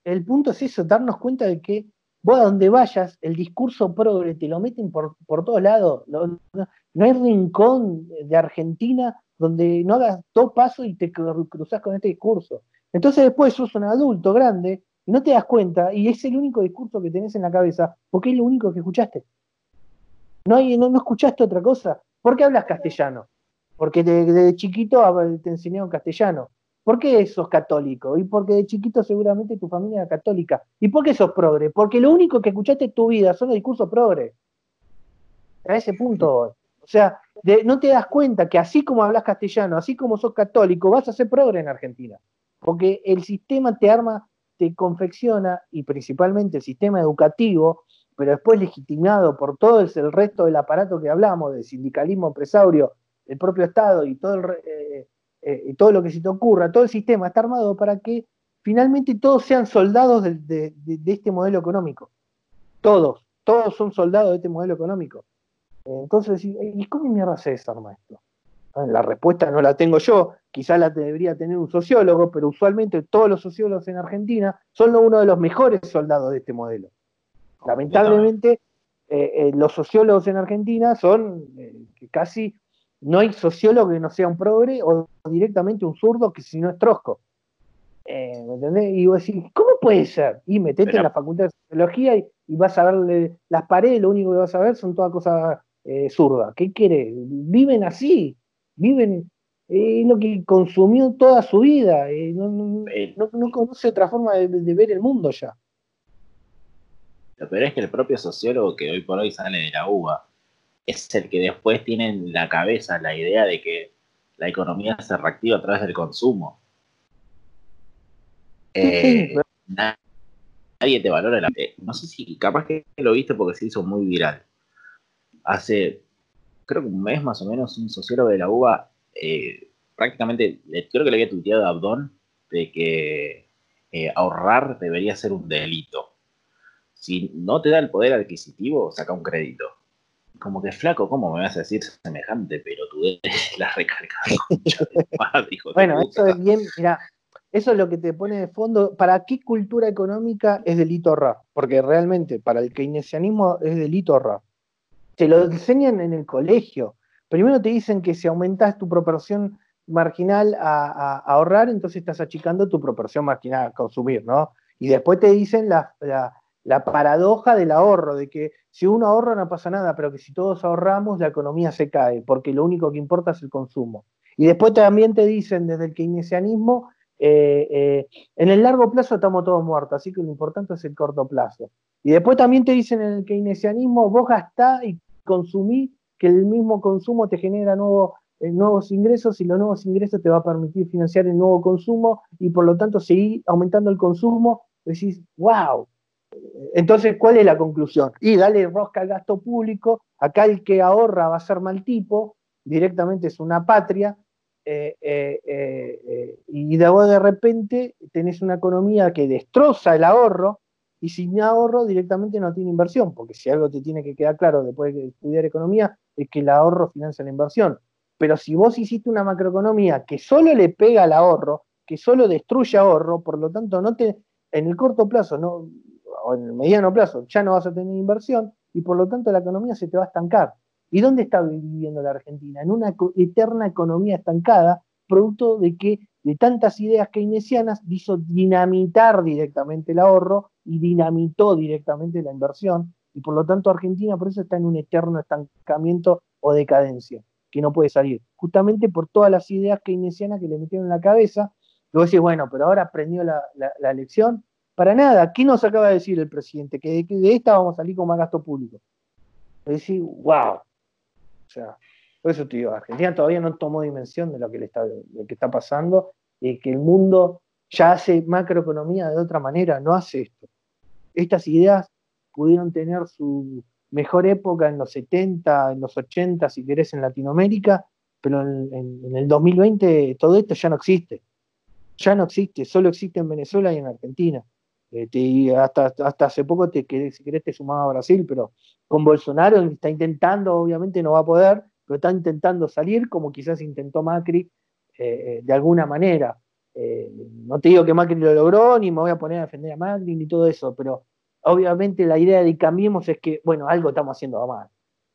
Speaker 2: el punto es eso, darnos cuenta de que vos a donde vayas, el discurso progre te lo meten por, por todos lados. No, no, hay rincón de Argentina donde no hagas dos pasos y te cruzas con este discurso. Entonces después sos un adulto grande y no te das cuenta y es el único discurso que tenés en la cabeza porque es lo único que escuchaste. No, hay, no, escuchaste otra cosa. ¿Por qué hablas castellano? Porque desde chiquito te enseñaron castellano. ¿Por qué sos católico? Y porque de chiquito seguramente tu familia era católica. ¿Y por qué sos progre? Porque lo único que escuchaste en tu vida son los discursos progre. A ese punto o sea, no te das cuenta que así como hablas castellano, así como sos católico, vas a ser progre en Argentina. Porque el sistema te arma, te confecciona, y principalmente el sistema educativo, pero después legitimado por todo el, resto del aparato que hablamos, del sindicalismo empresario, el propio Estado y todo, eh, eh, todo lo que se te ocurra, todo el sistema está armado para que finalmente todos sean soldados de este modelo económico. Todos, todos son soldados de este modelo económico. Entonces, ¿y cómo mierda se desarma esto? La respuesta no la tengo yo, quizás la debería tener un sociólogo, pero usualmente todos los sociólogos en Argentina son uno de los mejores soldados de este modelo. Lamentablemente, eh, eh, los sociólogos en Argentina son eh, casi, no hay sociólogo que no sea un progre o directamente un zurdo que si no es trosco. ¿Me entendés? Y vos decís, ¿cómo puede ser? Y metete en la facultad de sociología y, vas a ver las paredes, lo único que vas a ver son todas cosas eh, zurda. ¿Qué quiere? Viven así, viven, eh, es lo que consumió toda su vida, eh, no, conoce otra forma de, ver el mundo ya.
Speaker 1: Lo peor es que el propio sociólogo que hoy por hoy sale de la UBA es el que después tiene en la cabeza la idea de que la economía se reactiva a través del consumo. nadie nadie te valora la... No sé si capaz que lo viste porque se hizo muy viral. Hace, creo que un mes más o menos, un sociólogo de la UBA, eh, prácticamente, creo que le había tuiteado a Abdón de que eh, ahorrar debería ser un delito. Si no te da el poder adquisitivo, saca un crédito. Como que flaco, ¿cómo me vas a decir semejante? Pero tú eres la recarga.
Speaker 2: bueno, eso es bien, mira, eso es lo que te pone de fondo. ¿Para qué cultura económica es delito ahorrar? Porque realmente para el keynesianismo es delito ahorrar. Te lo enseñan en el colegio. Primero te dicen que si aumentas tu proporción marginal a, ahorrar, entonces estás achicando tu proporción marginal a consumir, ¿no? Y después te dicen la, la paradoja del ahorro, de que si uno ahorra no pasa nada, pero que si todos ahorramos la economía se cae, porque lo único que importa es el consumo. Y después también te dicen desde el keynesianismo eh, eh, en el largo plazo estamos todos muertos, así que lo importante es el corto plazo. Y después también te dicen en el keynesianismo, vos gastá y consumí, que el mismo consumo te genera eh, nuevos ingresos y los nuevos ingresos te va a permitir financiar el nuevo consumo y por lo tanto seguir aumentando el consumo. Decís, wow. Entonces, ¿cuál es la conclusión? Y dale rosca al gasto público, acá el que ahorra va a ser mal tipo, directamente es una patria, eh, eh, eh, y de, de repente tenés una economía que destroza el ahorro y sin ahorro directamente no tiene inversión, porque si algo te tiene que quedar claro después de estudiar economía es que el ahorro financia la inversión. Pero si vos hiciste una macroeconomía que solo le pega al ahorro, que solo destruye ahorro, por lo tanto no te, en el corto plazo no, o en el mediano plazo ya no vas a tener inversión y por lo tanto la economía se te va a estancar. ¿Y dónde está viviendo la Argentina? En una eterna economía estancada, producto de que de tantas ideas keynesianas hizo dinamitar directamente el ahorro y dinamitó directamente la inversión. Y por lo tanto Argentina por eso está en un eterno estancamiento o decadencia, que no puede salir. Justamente por todas las ideas keynesianas que le metieron en la cabeza. Luego decís, bueno, pero ahora aprendió la, la, lección. Para nada, ¿qué nos acaba de decir el presidente? Que de, esta vamos a salir con más gasto público. Decís, wow, o sea, por eso te digo, Argentina todavía no tomó dimensión de lo que, le está, pasando y que el mundo ya hace macroeconomía de otra manera, no hace esto. Estas ideas pudieron tener su mejor época en los 70, en los 80, si querés, en Latinoamérica, pero en, el 2020 todo esto ya no existe. Ya no existe, solo existe en Venezuela y en Argentina. Eh, hasta, hasta hace poco, te, si querés, te sumaba a Brasil, pero con Bolsonaro está intentando, obviamente no va a poder, pero está intentando salir como quizás intentó Macri eh, eh, de alguna manera. Eh, no te digo que Macri lo logró, ni me voy a poner a defender a Macri, ni todo eso, pero obviamente la idea de cambiemos es que, bueno, algo estamos haciendo mal,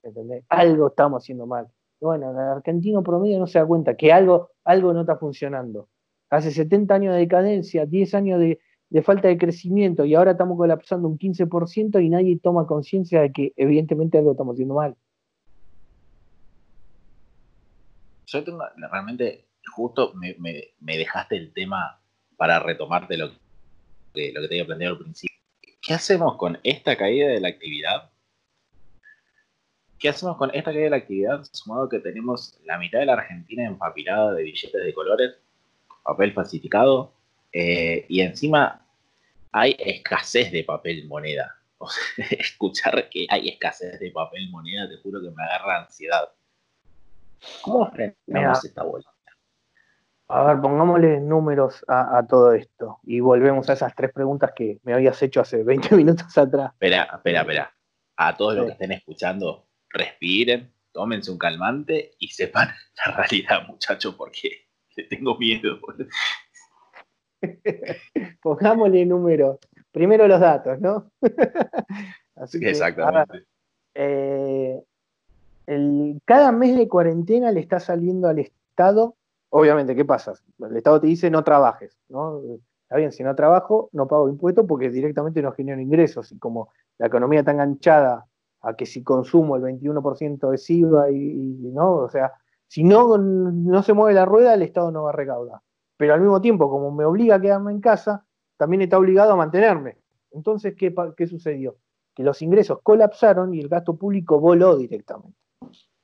Speaker 2: ¿entendés? Algo estamos haciendo mal. Bueno, el argentino promedio no se da cuenta que algo, algo no está funcionando. Hace 70 años de decadencia, 10 años de, de falta de crecimiento y ahora estamos colapsando un 15% y nadie toma conciencia de que evidentemente algo estamos haciendo mal.
Speaker 1: Yo tengo, realmente, justo me, dejaste el tema para retomarte lo que, lo que te había planteado al principio. ¿Qué hacemos con esta caída de la actividad? ¿Qué hacemos con esta caída de la actividad? Sumado que tenemos la mitad de la Argentina empapilada de billetes de colores, papel falsificado, eh, y encima hay escasez de papel moneda. O sea, escuchar que hay escasez de papel moneda, te juro que me agarra ansiedad. ¿Cómo frenamos esta bola?
Speaker 2: A ver, pongámosle números a, todo esto y volvemos a esas tres preguntas que me habías hecho hace 20 minutos atrás.
Speaker 1: Espera, espera, espera. A todos los que estén escuchando, respiren, tómense un calmante y sepan la realidad, muchachos, porque tengo miedo.
Speaker 2: Pongámosle números. Primero los datos, ¿no?
Speaker 1: Exactamente.
Speaker 2: Eh, cada mes de cuarentena le está saliendo al Estado, obviamente, ¿qué pasa? El Estado te dice no trabajes, ¿no? Está bien, si no trabajo, no pago impuestos porque directamente no genero ingresos. Y como la economía está enganchada a que si consumo el 21% de IVA y, no, o sea, si no, no se mueve la rueda, el Estado no va a recaudar pero al mismo tiempo, como me obliga a quedarme en casa, también está obligado a mantenerme. Entonces, ¿qué, sucedió? Que los ingresos colapsaron y el gasto público voló directamente.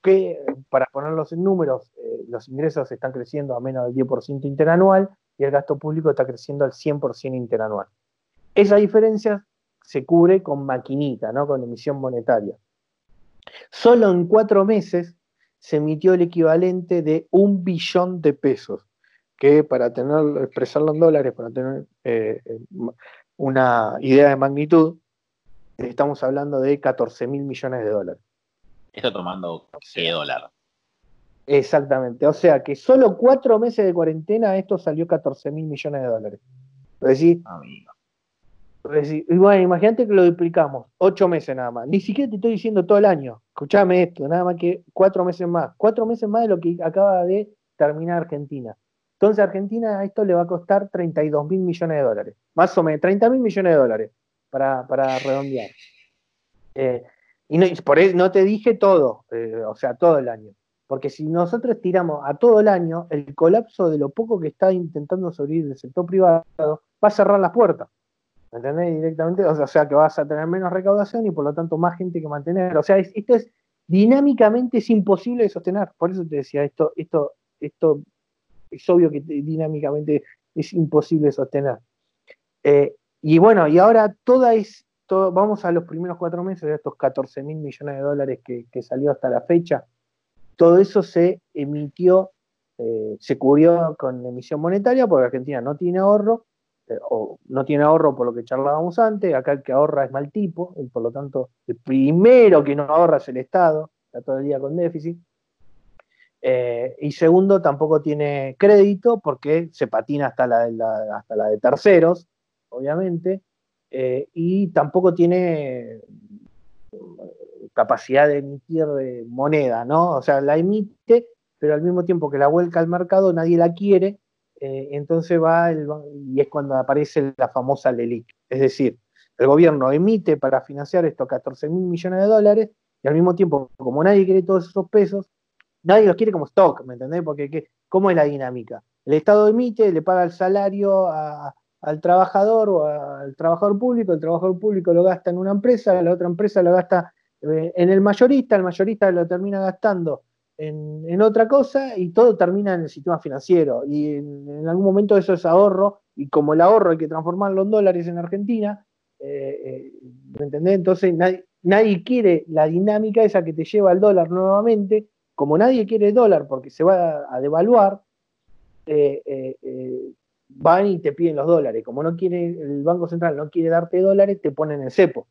Speaker 2: Que, para ponerlos en números, eh, los ingresos están creciendo a menos del 10% interanual y el gasto público está creciendo al 100% interanual. Esa diferencia se cubre con maquinita, ¿no? con emisión monetaria. Solo en cuatro meses se emitió el equivalente de un billón de pesos, que para tener, expresarlo en dólares, para tener eh, una idea de magnitud, estamos hablando de 14 mil millones de dólares.
Speaker 1: Está tomando qué dólar.
Speaker 2: Exactamente. O sea que solo cuatro meses de cuarentena esto salió 14 mil millones de dólares. Es decir, Amigo. y bueno, imagínate que lo duplicamos, ocho meses nada más. Ni siquiera te estoy diciendo todo el año. Escuchame esto, nada más que cuatro meses más. Cuatro meses más de lo que acaba de terminar Argentina. Entonces Argentina a esto le va a costar 32 mil millones de dólares. Más o menos, 30 mil millones de dólares para, redondear. Eh, y por eso no te dije todo, eh, o sea, todo el año. Porque si nosotros tiramos a todo el año, el colapso de lo poco que está intentando sobrevivir el sector privado va a cerrar las puertas. ¿Me entendés? Directamente, o sea, que vas a tener menos recaudación y por lo tanto más gente que mantener. O sea, esto es dinámicamente es imposible de sostener. Por eso te decía, esto, esto, esto es obvio que dinámicamente es imposible sostener. Eh, y bueno, y ahora toda es, vamos a los primeros cuatro meses estos 14 mil millones de dólares que, que salió hasta la fecha todo eso se emitió, eh, se cubrió con emisión monetaria porque Argentina no tiene ahorro, eh, o no tiene ahorro por lo que charlábamos antes, acá el que ahorra es mal tipo, y por lo tanto el primero que no ahorra es el Estado, está todo el día con déficit. Eh, y segundo, tampoco tiene crédito porque se patina hasta la, hasta la de terceros, obviamente, y tampoco tiene capacidad de emitir moneda, ¿no? O sea, la emite, pero al mismo tiempo que la vuelca al mercado nadie la quiere, eh, entonces va y es cuando aparece la famosa LELIC. Es decir, el gobierno emite para financiar estos 14 mil millones de dólares y al mismo tiempo, como nadie quiere todos esos pesos, nadie los quiere como stock, ¿me entendés? Porque ¿cómo es la dinámica? El Estado emite, le paga el salario al trabajador o al trabajador público, el trabajador público lo gasta en una empresa, la otra empresa lo gasta eh, en el mayorista, el mayorista lo termina gastando en, otra cosa y todo termina en el sistema financiero. Y en, algún momento eso es ahorro, y como el ahorro hay que transformarlo en dólares en Argentina, eh, eh, ¿me entendés? Entonces nadie, quiere la dinámica esa que te lleva al dólar nuevamente, como nadie quiere el dólar porque se va a, devaluar, van y te piden los dólares. Como no quiere, el Banco Central no quiere darte dólares, te ponen el cepo.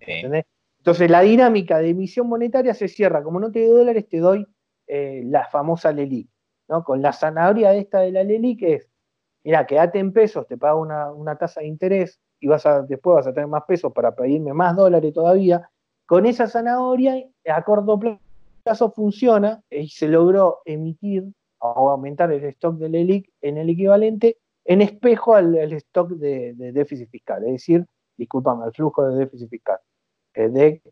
Speaker 2: ¿Entendés? Entonces la dinámica de emisión monetaria se cierra. Como no te doy dólares, te doy eh, la famosa LELIC. ¿no? Con la zanahoria esta de la LELIC es, mira, quédate en pesos, te pago una, tasa de interés y vas a, después vas a tener más pesos para pedirme más dólares todavía. Con esa zanahoria, a corto plazo funciona y se logró emitir o aumentar el stock de LELIC en el equivalente en espejo al, stock de, de, déficit fiscal, es decir, discúlpame, al flujo de déficit fiscal. Eh, de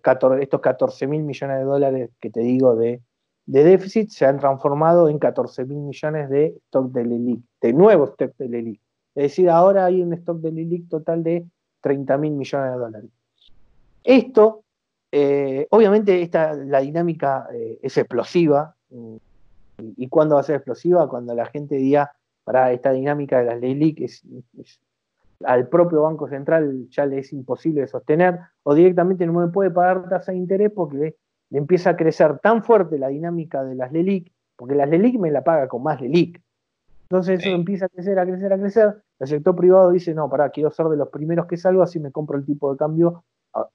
Speaker 2: estos 14 mil millones de dólares que te digo de, déficit se han transformado en 14 mil millones de stock de LELIC, de nuevo stock de LELIC. Es decir, ahora hay un stock de LELIC total de 30 mil millones de dólares. Esto, eh, obviamente, esta, la dinámica eh, es explosiva. ¿Y cuándo va a ser explosiva? Cuando la gente diga, para esta dinámica de las es, al propio Banco Central ya le es imposible sostener, o directamente no me puede pagar tasa de interés porque le, empieza a crecer tan fuerte la dinámica de las LELIC, porque las LELIC me la paga con más LELIC. Entonces eso empieza a crecer, a crecer, a crecer. El sector privado dice, no, pará, quiero ser de los primeros que salgo, así me compro el tipo de cambio,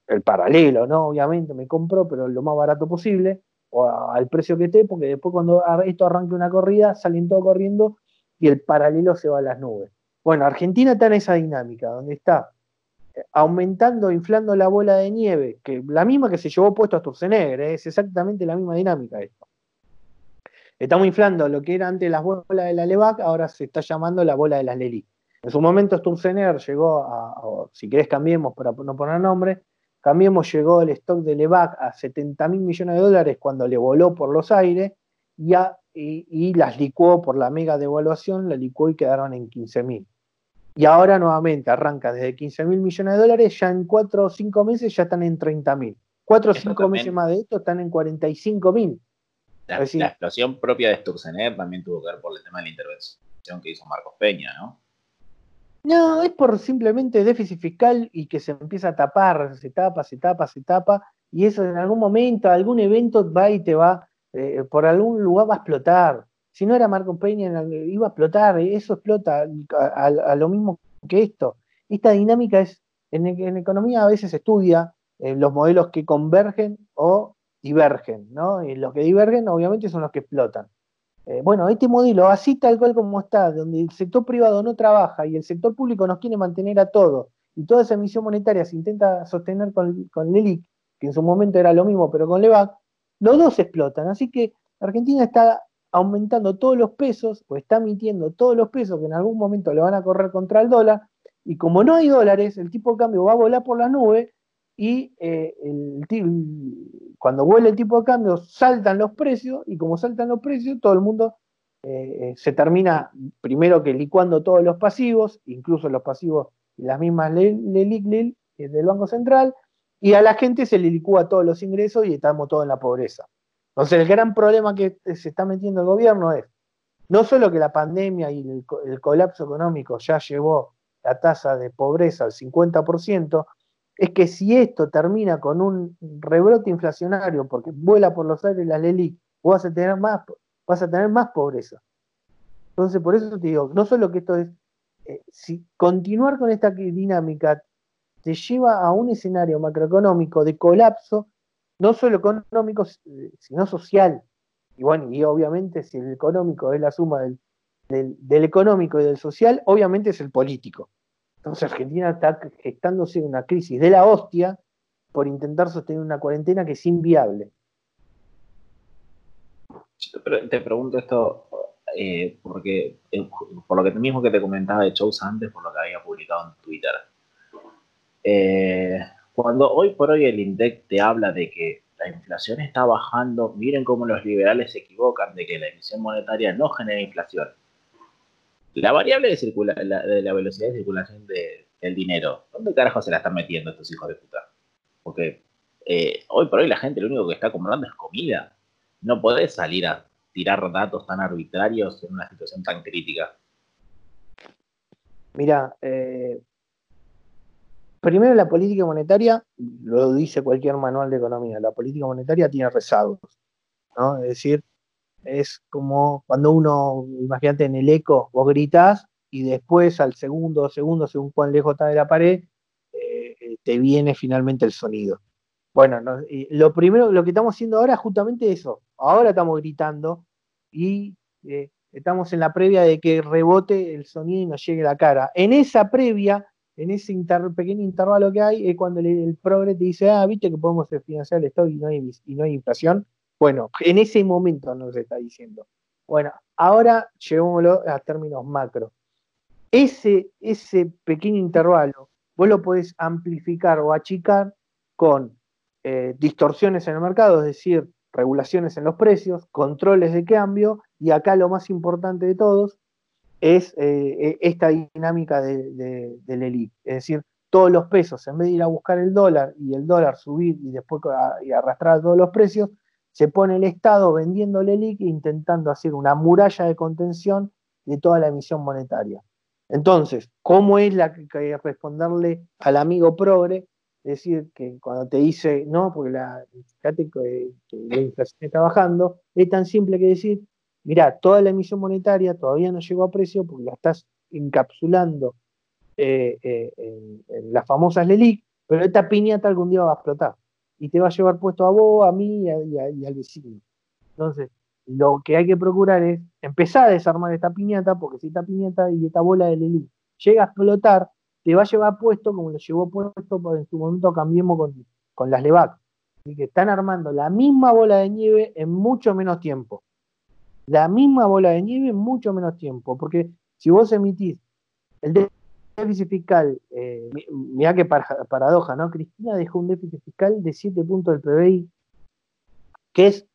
Speaker 2: el paralelo, ¿no? Obviamente me compro, pero lo más barato posible, o al precio que esté, porque después cuando esto arranque una corrida, salen todos corriendo y el paralelo se va a las nubes. Bueno, Argentina está en esa dinámica, donde está eh, aumentando, inflando la bola de nieve, que la misma que se llevó puesto a Sturzenegger, ¿eh? es exactamente la misma dinámica esto. Estamos inflando lo que era antes las bolas de la Levac, ahora se está llamando la bola de las Leli. En su momento Sturzenegger llegó a, si querés cambiemos para no poner nombre, cambiemos llegó el stock de Levac a 70 mil millones de dólares cuando le voló por los aires y a y, las licuó por la mega devaluación, la licuó y quedaron en 15 mil. Y ahora nuevamente arranca desde 15 mil millones de dólares, ya en 4 o 5 meses ya están en 30 mil. 4 o 5 meses más de esto están en 45 mil.
Speaker 1: La, explosión propia de Sturzenegger también tuvo que ver por el tema de la intervención que hizo Marcos Peña, ¿no?
Speaker 2: No, es por simplemente déficit fiscal y que se empieza a tapar, se tapa, se tapa, se tapa, y eso en algún momento, algún evento va y te va, eh, por algún lugar va a explotar. Si no era Marco Peña, iba a explotar, eso explota a, lo mismo que esto. Esta dinámica es, en, economía a veces se estudia eh, los modelos que convergen o divergen, ¿no? Y los que divergen obviamente son los que explotan. Eh, bueno, este modelo, así tal cual como está, donde el sector privado no trabaja y el sector público nos quiere mantener a todos, y toda esa emisión monetaria se intenta sostener con, con LELIC, que en su momento era lo mismo, pero con LEVAC, los dos explotan. Así que Argentina está aumentando todos los pesos, o está emitiendo todos los pesos que en algún momento le van a correr contra el dólar, y como no hay dólares, el tipo de cambio va a volar por la nube, y eh, cuando vuelve el tipo de cambio saltan los precios y como saltan los precios todo el mundo eh, eh, se termina primero que licuando todos los pasivos, incluso los pasivos las mismas LELIC del Banco Central, y a la gente se le licúa todos los ingresos y estamos todos en la pobreza. Entonces el gran problema que se está metiendo el gobierno es no solo que la pandemia y el colapso económico ya llevó la tasa de pobreza al 50%, es que si esto termina con un rebrote inflacionario porque vuela por los aires la LELIC, vas a tener más, vas a tener más pobreza. Entonces, por eso te digo, no solo que esto es, eh, si continuar con esta dinámica te lleva a un escenario macroeconómico de colapso, no solo económico, sino social. Y bueno, y obviamente si el económico es la suma del económico y del social, obviamente es el político. Entonces Argentina está gestándose una crisis de la hostia por intentar sostener una cuarentena que es inviable.
Speaker 1: Te pregunto esto eh, porque eh, por lo que mismo que te comentaba de shows antes, por lo que había publicado en Twitter. Eh, cuando hoy por hoy el INDEC te habla de que la inflación está bajando, miren cómo los liberales se equivocan de que la emisión monetaria no genera inflación. La variable de, la, velocidad de circulación del dinero, ¿dónde carajo se la están metiendo estos hijos de puta? Porque eh, hoy por hoy la gente lo único que está comprando es comida. No podés salir a tirar datos tan arbitrarios en una situación tan crítica.
Speaker 2: Mira, eh, primero la política monetaria, lo dice cualquier manual de economía, la política monetaria tiene rezagos. ¿no? Es decir, es como cuando uno, imagínate en el eco, vos gritas y después al segundo, segundo, según cuán lejos está de la pared, eh, te viene finalmente el sonido. Bueno, lo primero, lo que estamos haciendo ahora es justamente eso. Ahora estamos gritando y eh, estamos en la previa de que rebote el sonido y nos llegue la cara. En esa previa, en ese pequeño intervalo que hay, es cuando el, el, progre te dice, ah, viste que podemos financiar el Estado y no hay, y no hay inflación. Bueno, en ese momento nos está diciendo. Bueno, ahora llevémoslo a términos macro. Ese, ese pequeño intervalo, vos lo podés amplificar o achicar con eh, distorsiones en el mercado, es decir, regulaciones en los precios, controles de cambio, y acá lo más importante de todos es eh, e, esta dinámica de, del ELIC. Es decir, todos los pesos, en vez de ir a buscar el dólar y el dólar subir y después y arrastrar todos los precios, se pone el Estado vendiendo el e intentando hacer una muralla de contención de toda la emisión monetaria. Entonces, ¿cómo es la que responderle al amigo progre? Es decir, que cuando te dice, no, porque la, fíjate que, la inflación está bajando, es tan simple que decir, mira, toda la emisión monetaria todavía no llegó a precio porque la estás encapsulando eh, eh, en, las famosas LELIC, pero esta piñata algún día va a explotar y te va a llevar puesto a vos, a mí y, al vecino. Entonces, lo que hay que procurar es empezar a desarmar esta piñata, porque si esta piñata y esta bola de Lelí llega a explotar, te va a llevar puesto como lo llevó puesto en su momento cambiemos con, con las LEVAC. Así que están armando la misma bola de nieve en mucho menos tiempo. La misma bola de nieve en mucho menos tiempo. Porque si vos emitís el déficit fiscal, eh, mira qué paradoja, ¿no? Cristina dejó un déficit fiscal de 7 puntos del PBI, que es,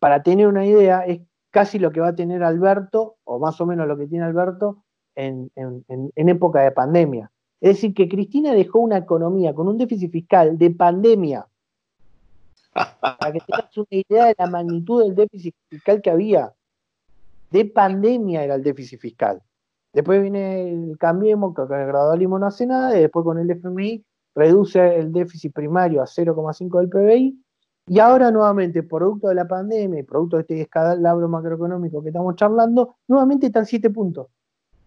Speaker 2: para tener una idea, es casi lo que va a tener Alberto, o más o menos lo que tiene Alberto, en, época de pandemia. Es decir, que Cristina dejó una economía con un déficit fiscal de pandemia. Para que tengas una idea de la magnitud del déficit fiscal que había. De pandemia era el déficit fiscal. Después viene el Cambiemos, que con el gradualismo no hace nada, y después con el FMI reduce el déficit primario a 0,5 del PBI, y ahora nuevamente, producto de la pandemia y producto de este escalabro macroeconómico que estamos charlando, nuevamente están 7 puntos.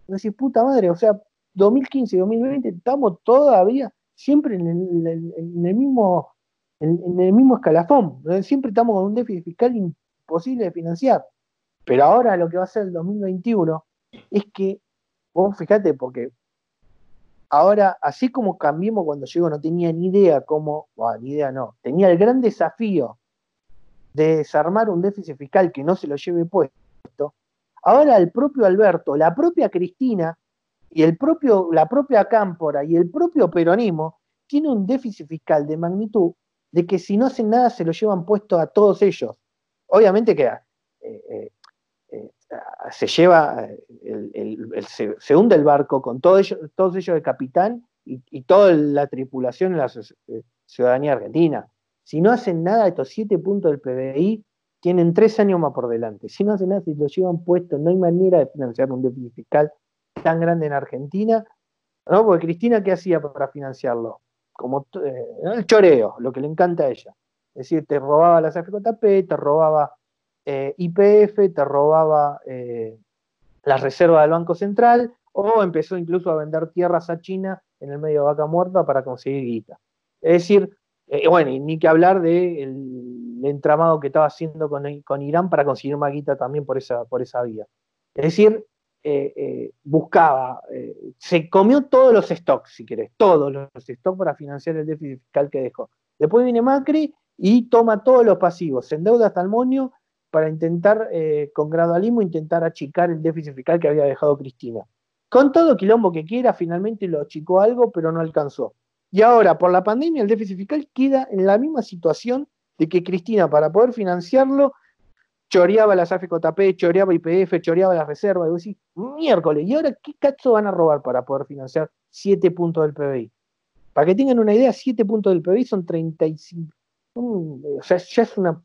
Speaker 2: Decís, puta madre, o sea, 2015 y 2020 estamos todavía siempre en, el mismo escalafón. Siempre estamos con un déficit fiscal imposible de financiar. Pero ahora lo que va a ser el 2021 es que, vos fíjate, porque ahora, así como cambiemos cuando llego, no tenía ni idea cómo, bueno, ni idea no, tenía el gran desafío de desarmar un déficit fiscal que no se lo lleve puesto. Ahora el propio Alberto, la propia Cristina y el propio, la propia Cámpora y el propio peronismo tiene un déficit fiscal de magnitud de que si no hacen nada se lo llevan puesto a todos ellos. Obviamente que eh, eh, se lleva, se, hunde el barco con todos ellos de capitán y, toda la tripulación en la ciudadanía argentina. Si no hacen nada, estos siete puntos del PBI tienen tres años más por delante. Si no hacen nada, si lo llevan puesto, no hay manera de financiar un déficit fiscal tan grande en Argentina. ¿no? Porque Cristina, ¿qué hacía para financiarlo? Como eh, el choreo, lo que le encanta a ella. Es decir, te robaba las FJP, te robaba eh, IPF, te robaba eh, las reservas del Banco Central, o empezó incluso a vender tierras a China en el medio de vaca muerta para conseguir guita. Es decir, bueno, y ni que hablar del entramado que estaba haciendo con, con, Irán para conseguir más guita también por esa, por esa vía. Es decir, eh, eh, buscaba, eh, se comió todos los stocks, si querés, todos los stocks para financiar el déficit fiscal que dejó. Después viene Macri y toma todos los pasivos, se endeuda hasta el moño para intentar, con gradualismo, intentar achicar el déficit fiscal que había dejado Cristina. Con todo quilombo que quiera, finalmente lo achicó algo, pero no alcanzó. Y ahora, por la pandemia, el déficit fiscal queda en la misma situación de que Cristina, para poder financiarlo, choreaba las AFJP, choreaba IPF, choreaba las reservas, y vos decís, miércoles, ¿y ahora qué cacho van a robar para poder financiar 7 puntos del PBI? Para que tengan una idea, 7 puntos del PBI son 35, o sea, ya es una,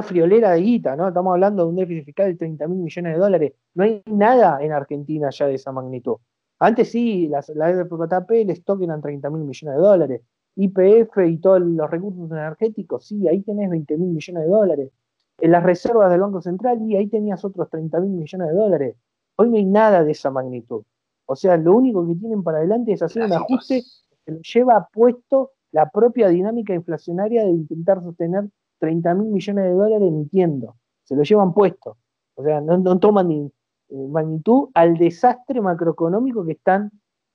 Speaker 2: friolera de guita, ¿no? Estamos hablando de un déficit fiscal de 30 mil millones de dólares. No hay nada en Argentina ya de esa magnitud. Antes sí, las, la AFJP, el stock eran 30 mil millones de dólares. IPF y todos los recursos energéticos, sí, ahí tenés 20 mil millones de dólares en las reservas del Banco Central y ahí tenías otros 30 mil millones de dólares. Hoy no hay nada de esa magnitud. O sea, lo único que tienen para adelante es hacer un ajuste que lleva puesto la propia dinámica inflacionaria de intentar sostener 30 mil millones de dólares emitiendo. Se lo llevan puesto. O sea, no, toman ni eh, magnitud al desastre macroeconómico que están,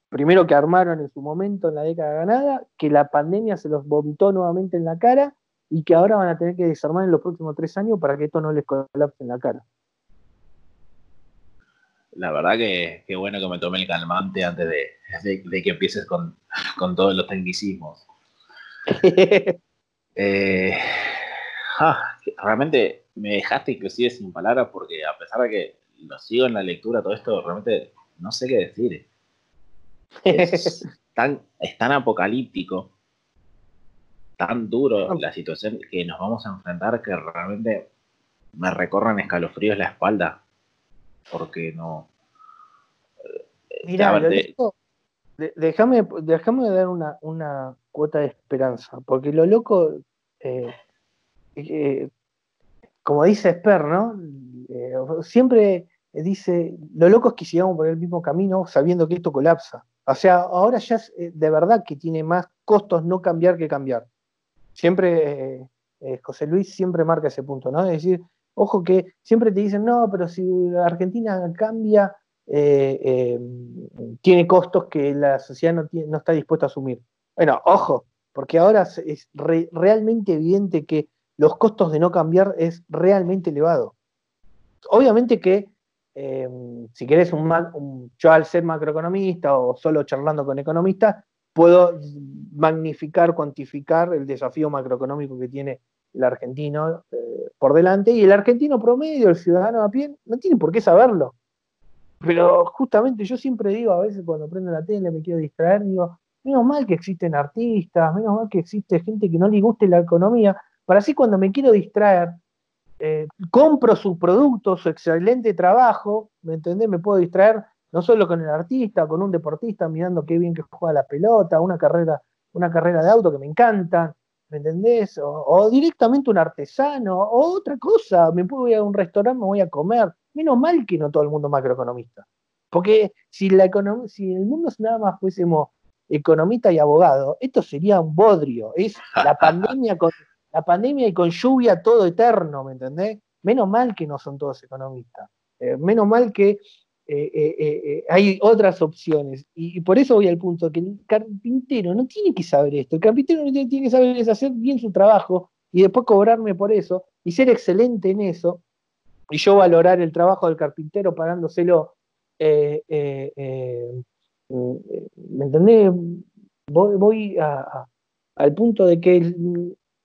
Speaker 2: primero que armaron en su momento en la década ganada, que la pandemia se los vomitó nuevamente en la cara y que ahora van a tener que desarmar en los próximos tres años para que esto no les colapse en la cara.
Speaker 1: La verdad que, qué bueno que me tomé el calmante antes de, que empieces con, todos los tecnicismos. Eh, ah, realmente me dejaste inclusive sin palabras porque a pesar de que lo sigo en la lectura, todo esto, realmente no sé qué decir. Es tan, es tan apocalíptico tan duro la situación que nos vamos a enfrentar que realmente me recorren escalofríos la espalda. Porque no.
Speaker 2: Mira, déjame, déjame dar una, una, cuota de esperanza. Porque lo loco. Eh, eh, como dice Sper, ¿no? siempre dice, lo loco es que sigamos por el mismo camino sabiendo que esto colapsa. O sea, ahora ya es de verdad que tiene más costos no cambiar que cambiar siempre eh, eh, José Luis siempre marca ese punto, ¿no? Es decir, ojo que siempre te dicen, no, pero si Argentina cambia, eh, tiene costos que la sociedad no, está dispuesta a asumir. Bueno, ojo, porque ahora es realmente evidente que los costos de no cambiar es realmente elevado. Obviamente que, si querés, un, yo al ser macroeconomista o solo charlando con economistas, puedo magnificar, cuantificar el desafío macroeconómico que tiene el argentino eh, por delante y el argentino promedio, el ciudadano a pie, no tiene por qué saberlo. Pero justamente yo siempre digo, a veces cuando prendo la tele me quiero distraer, digo, menos mal que existen artistas, menos mal que existe gente que no le guste la economía, para así cuando me quiero distraer, eh, compro su producto, su excelente trabajo, ¿me entendés? Me puedo distraer no solo con el artista, con un deportista mirando qué bien que juega la pelota, una carrera, una carrera de auto que me encanta, ¿me entendés? O, directamente un artesano, o otra cosa, me puedo ir a un restaurante, me voy a comer. Menos mal que no todo el mundo macroeconomista. Porque si, la si el mundo nada más fuésemos economista y abogado, esto sería un bodrio. Es la pandemia con, la pandemia y con lluvia todo eterno, ¿me entendés? Menos mal que no son todos economistas. Eh, menos mal que eh, eh, hay otras opciones. Y, por eso voy al punto, que el carpintero no tiene que saber esto. El carpintero no tiene, que saber es hacer bien su trabajo y después cobrarme por eso y ser excelente en eso. Y yo valorar el trabajo del carpintero pagándoselo. ¿Me entendés? Voy, al punto de que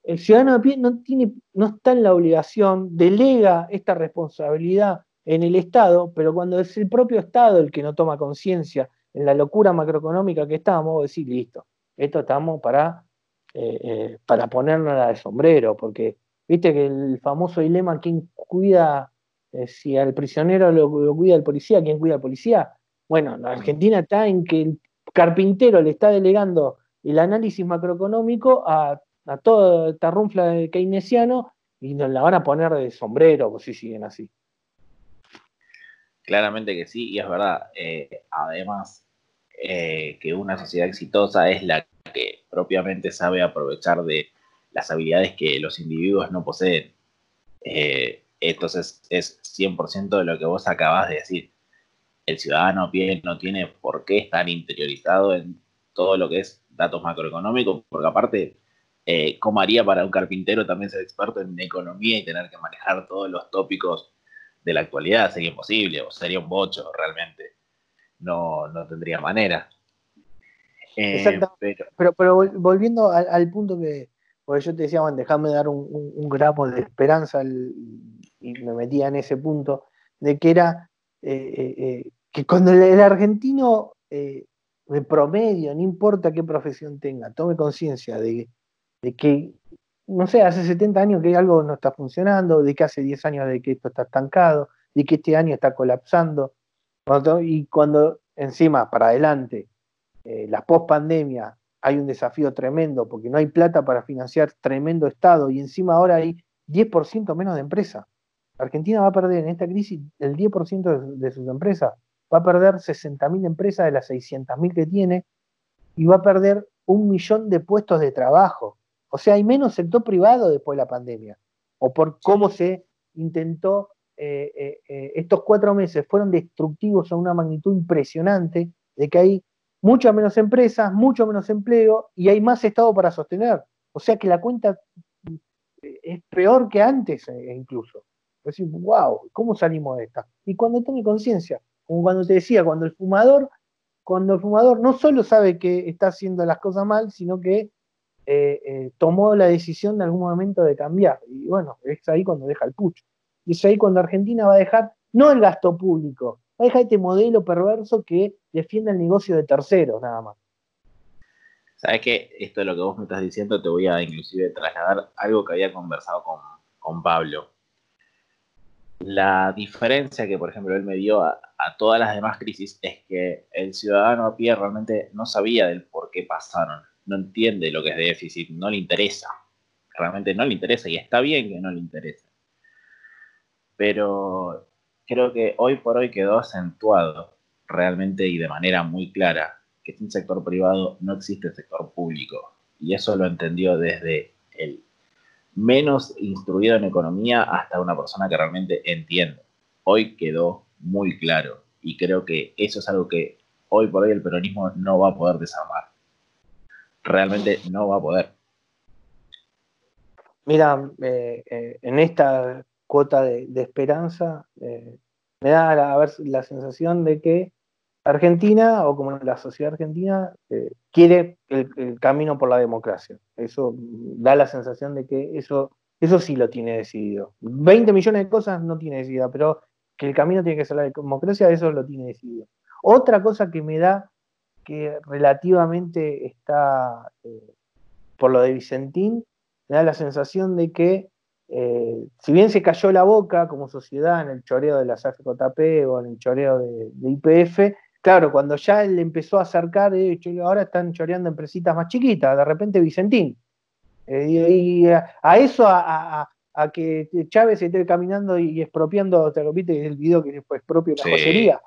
Speaker 2: el ciudadano a pie no, tiene, no está en la obligación, delega esta responsabilidad en el Estado, pero cuando es el propio Estado el que no toma conciencia en la locura macroeconómica que estamos, decir, listo, esto estamos para, eh, eh, para ponernos de sombrero, porque viste que el famoso dilema, ¿quién cuida, eh, si al prisionero lo, lo, cuida el policía, quién cuida al policía? Bueno, la Argentina está en que el carpintero le está delegando el análisis macroeconómico a a toda esta runfla de keynesiano y nos la van a poner de sombrero, pues si siguen así.
Speaker 1: Claramente que sí, y es verdad. Eh, además, eh, que una sociedad exitosa es la que propiamente sabe aprovechar de las habilidades que los individuos no poseen. Eh, entonces es 100% de lo que vos acabas de decir. El ciudadano bien no tiene por qué estar interiorizado en todo lo que es datos macroeconómicos, porque aparte eh, ¿cómo haría para un carpintero también ser experto en economía y tener que manejar todos los tópicos de la actualidad? Sería imposible, o sería un bocho realmente. No, no tendría manera.
Speaker 2: Eh, Exacto. Pero, pero, volviendo al, punto que, porque yo te decía, bueno, déjame dar un, gramo de esperanza y me metía en ese punto, de que era eh, que cuando el, argentino de promedio, no importa qué profesión tenga, tome conciencia de de que, no sé, hace 70 años que algo no está funcionando, de que hace 10 años de que esto está estancado, de que este año está colapsando, y cuando encima, para adelante, eh, la post-pandemia, hay un desafío tremendo porque no hay plata para financiar tremendo Estado y encima ahora hay 10% menos de empresas. Argentina va a perder en esta crisis el 10% de, de, sus empresas, va a perder 60.000 empresas de las 600.000 que tiene y va a perder un millón de puestos de trabajo. O sea, hay menos sector privado después de la pandemia. O por cómo se intentó, eh, eh, eh, estos cuatro meses fueron destructivos a una magnitud impresionante, de que hay muchas menos empresas, mucho menos empleo y hay más Estado para sostener. O sea que la cuenta es peor que antes incluso. Es decir, wow, ¿cómo salimos de esta? Y cuando tome conciencia, como cuando te decía, cuando el fumador, cuando el fumador no solo sabe que está haciendo las cosas mal, sino que eh, eh, tomó la decisión en algún momento de cambiar. Y bueno, es ahí cuando deja el pucho. Y es ahí cuando Argentina va a dejar, no el gasto público, va a dejar este modelo perverso que defiende el negocio de terceros, nada más.
Speaker 1: Sabes que esto de lo que vos me estás diciendo te voy a inclusive trasladar algo que había conversado con, con Pablo. La diferencia que, por ejemplo, él me dio a, a, todas las demás crisis es que el ciudadano a pie realmente no sabía del por qué pasaron no entiende lo que es déficit, no le interesa. Realmente no le interesa y está bien que no le interese. Pero creo que hoy por hoy quedó acentuado realmente y de manera muy clara que sin sector privado no existe sector público. Y eso lo entendió desde el menos instruido en economía hasta una persona que realmente entiende. Hoy quedó muy claro y creo que eso es algo que hoy por hoy el peronismo no va a poder desarmar realmente no va a poder.
Speaker 2: Mira, eh, eh, en esta cuota de, esperanza eh, me da la, la sensación de que Argentina, o como la sociedad argentina, quiere el, camino por la democracia. Eso da la sensación de que eso, eso sí lo tiene decidido. 20 millones de cosas no tiene decidido, pero que el camino tiene que ser la democracia, eso lo tiene decidido. Otra cosa que me da que relativamente está, eh, por lo de Vicentín, me da la sensación de que, eh, si bien se cayó la boca como sociedad en el choreo de la AFJP o en el choreo de, IPF, claro, cuando ya él empezó a acercar, eh, ahora están choreando empresitas más chiquitas, de repente Vicentín. Eh, y, a, eso, a, que Chávez esté caminando y expropiando, te lo viste el video que es propio la joyería.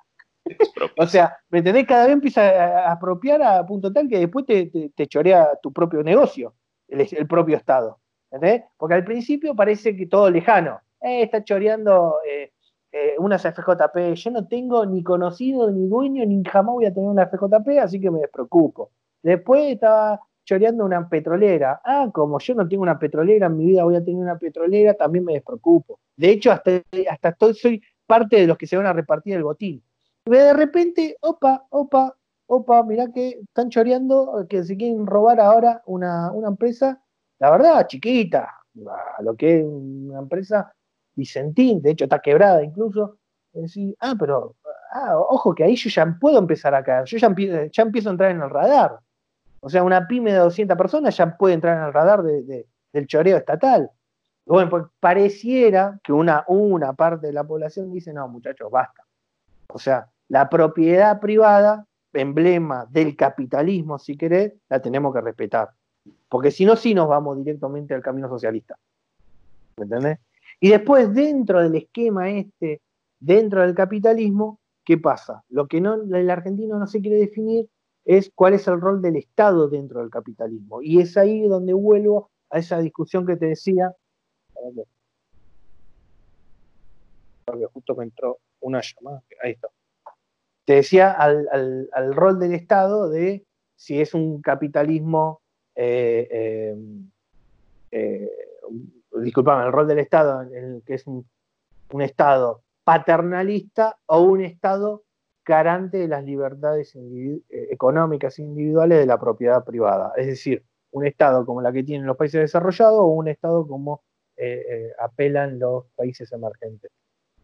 Speaker 2: O sea, ¿me entendés? Cada vez empieza a apropiar a punto tal que después te, chorea tu propio negocio, el, propio Estado. ¿Entendés? Porque al principio parece que todo lejano. Eh, está choreando eh, eh, unas FJP. Yo no tengo ni conocido, ni dueño, ni jamás voy a tener una FJP, así que me despreocupo. Después estaba choreando una petrolera. Ah, como yo no tengo una petrolera en mi vida, voy a tener una petrolera, también me despreocupo. De hecho, hasta, hasta estoy, soy parte de los que se van a repartir el botín. Y de repente, opa, opa, opa, mirá que están choreando, que se quieren robar ahora una, una empresa, la verdad, chiquita, lo que es una empresa Vicentín, de hecho está quebrada incluso, decir, ah, pero, ah, ojo que ahí yo ya puedo empezar a caer, yo ya, ya empiezo a entrar en el radar. O sea, una pyme de 200 personas ya puede entrar en el radar del choreo estatal. Bueno, pues pareciera que una, una parte de la población dice, no, muchachos, basta. O sea, la propiedad privada, emblema del capitalismo, si querés, la tenemos que respetar. Porque si no, sí nos vamos directamente al camino socialista. ¿Me entendés? Y después, dentro del esquema este, dentro del capitalismo, ¿qué pasa? Lo que el argentino no se quiere definir es cuál es el rol del Estado dentro del capitalismo. Y es ahí donde vuelvo a esa discusión que te decía. Porque justo me entró una llamada. Ahí está. Te decía al, rol del Estado de si es un capitalismo eh, eh, eh disculpame, el rol del Estado, que es un, Estado paternalista o un Estado garante de las libertades económicas individuales de la propiedad privada. Es decir, un Estado como la que tienen los países desarrollados o un Estado como apelan los países emergentes.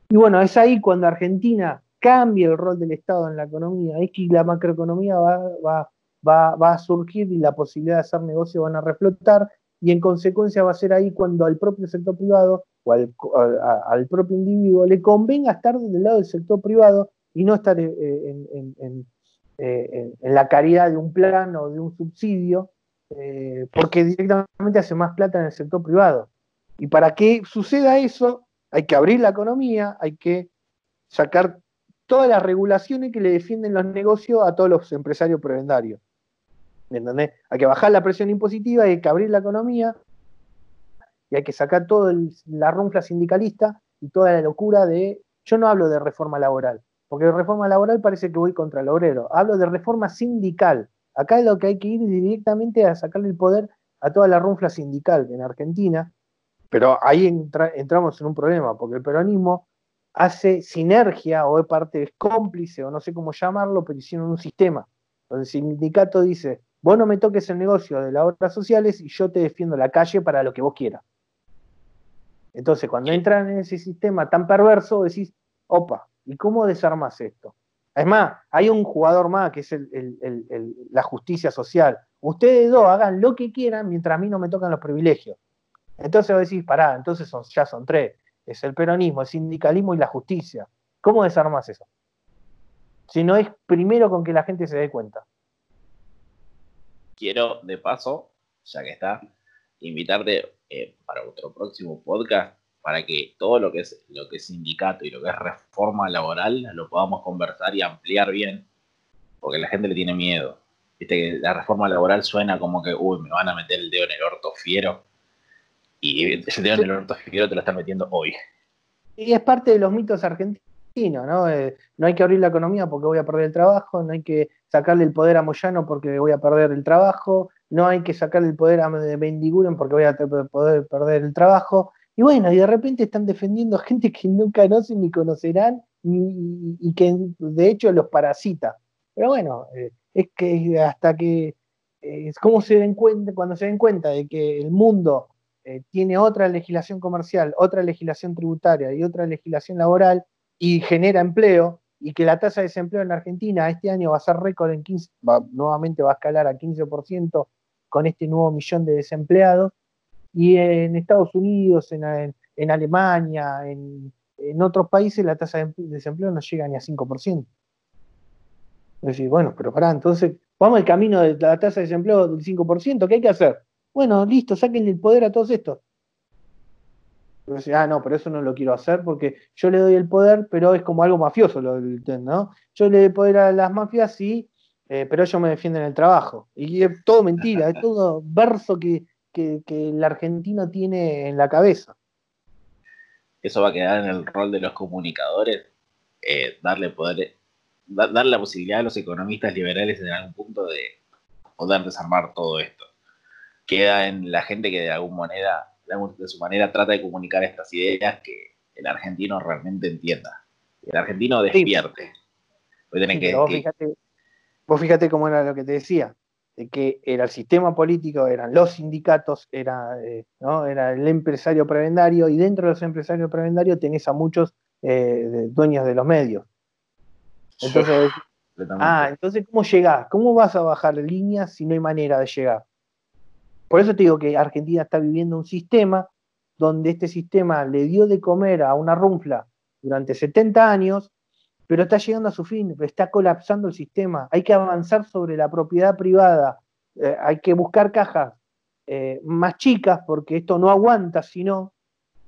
Speaker 2: Y bueno, es ahí cuando Argentina cambia el rol del Estado en la economía, es que la macroeconomía va, va a surgir y la posibilidad de hacer negocio van a reflotar y en consecuencia va a ser ahí cuando al propio sector privado o al, propio individuo le convenga estar del lado del sector privado y no estar eh, eh, en, la caridad de un plan o de un subsidio, eh, porque directamente hace más plata en el sector privado. Y para que suceda eso, hay que abrir la economía, hay que sacar todas las regulaciones que le defienden los negocios a todos los empresarios prebendarios. Hay que bajar la presión impositiva, hay que abrir la economía y hay que sacar toda la ronfla sindicalista y toda la locura de. Yo no hablo de reforma laboral, porque reforma laboral parece que voy contra el obrero. Hablo de reforma sindical. Acá es lo que hay que ir directamente a sacarle el poder a toda la ronfla sindical en Argentina, pero ahí entramos en un problema, porque el peronismo hace sinergia o es parte, es cómplice o no sé cómo llamarlo, pero hicieron un sistema donde el sindicato dice, Vos no me toques el negocio de las obras sociales y yo te defiendo la calle para lo que vos quieras. Entonces, cuando entran en ese sistema tan perverso, decís, opa, ¿y cómo desarmas esto? Es más, hay un jugador más que es la justicia social. Ustedes dos hagan lo que quieran mientras a mí no me tocan los privilegios. Entonces vos decís, pará, entonces son, ya son tres. Es el peronismo, el sindicalismo y la justicia. ¿Cómo desarmas eso? Si no es primero con que la gente se dé cuenta
Speaker 1: quiero de paso, ya que está, invitarte eh, para otro próximo podcast para que todo lo que es lo que es sindicato y lo que es reforma laboral lo podamos conversar y ampliar bien, porque la gente le tiene miedo. Viste que la reforma laboral suena como que, uy, me van a meter el dedo en el orto fiero. Y ese dedo en el orto te lo están metiendo hoy.
Speaker 2: Y es parte de los mitos argentinos, ¿no? Eh, no hay que abrir la economía porque voy a perder el trabajo, no hay que sacarle el poder a Moyano porque voy a perder el trabajo, no hay que sacarle el poder a Mendiguren porque voy a poder perder el trabajo. Y bueno, y de repente están defendiendo gente que nunca conocen ni conocerán y, que de hecho los parasita. Pero bueno, eh, es que hasta que, es como se den cuenta, cuando se den cuenta de que el mundo eh, tiene otra legislación comercial, otra legislación tributaria y otra legislación laboral y genera empleo, y que la tasa de desempleo en Argentina este año va a ser récord en 15, nuevamente va a escalar a 15% con este nuevo millón de desempleados, y en Estados Unidos, en, Alemania, en, otros países la tasa de desempleo no llega ni a 5%. Decís, bueno, pero pará, entonces vamos al camino de la tasa de desempleo del 5%, ¿qué hay que hacer? Bueno, listo, sáquenle el poder a todos estos. ah, no, pero eso no lo quiero hacer porque yo le doy el poder, pero es como algo mafioso, ¿no? Yo le doy poder a las mafias, sí, eh, pero ellos me defienden el trabajo. Y es todo mentira, es todo verso que, el argentino tiene en la cabeza.
Speaker 1: Eso va a quedar en el rol de los comunicadores, eh, darle poder, darle la posibilidad a los economistas liberales en algún punto de poder desarmar todo esto. Queda en la gente que de alguna manera, de su manera, trata de comunicar estas ideas que el argentino realmente entienda. El argentino despierte.
Speaker 2: vos, fíjate, vos fíjate cómo era lo que te decía de que era el sistema político, eran los sindicatos, era, eh, ¿no? era el empresario prebendario, y dentro de los empresarios prebendarios tenés a muchos eh, dueños de los medios. Entonces, ah, entonces, ¿cómo llegás? ¿Cómo vas a bajar líneas si no hay manera de llegar? Por eso te digo que Argentina está viviendo un sistema donde este sistema le dio de comer a una runfla durante 70 años pero está llegando a su fin, está colapsando el sistema, hay que avanzar sobre la propiedad privada, eh, hay que buscar cajas eh, más chicas porque esto no aguanta sino,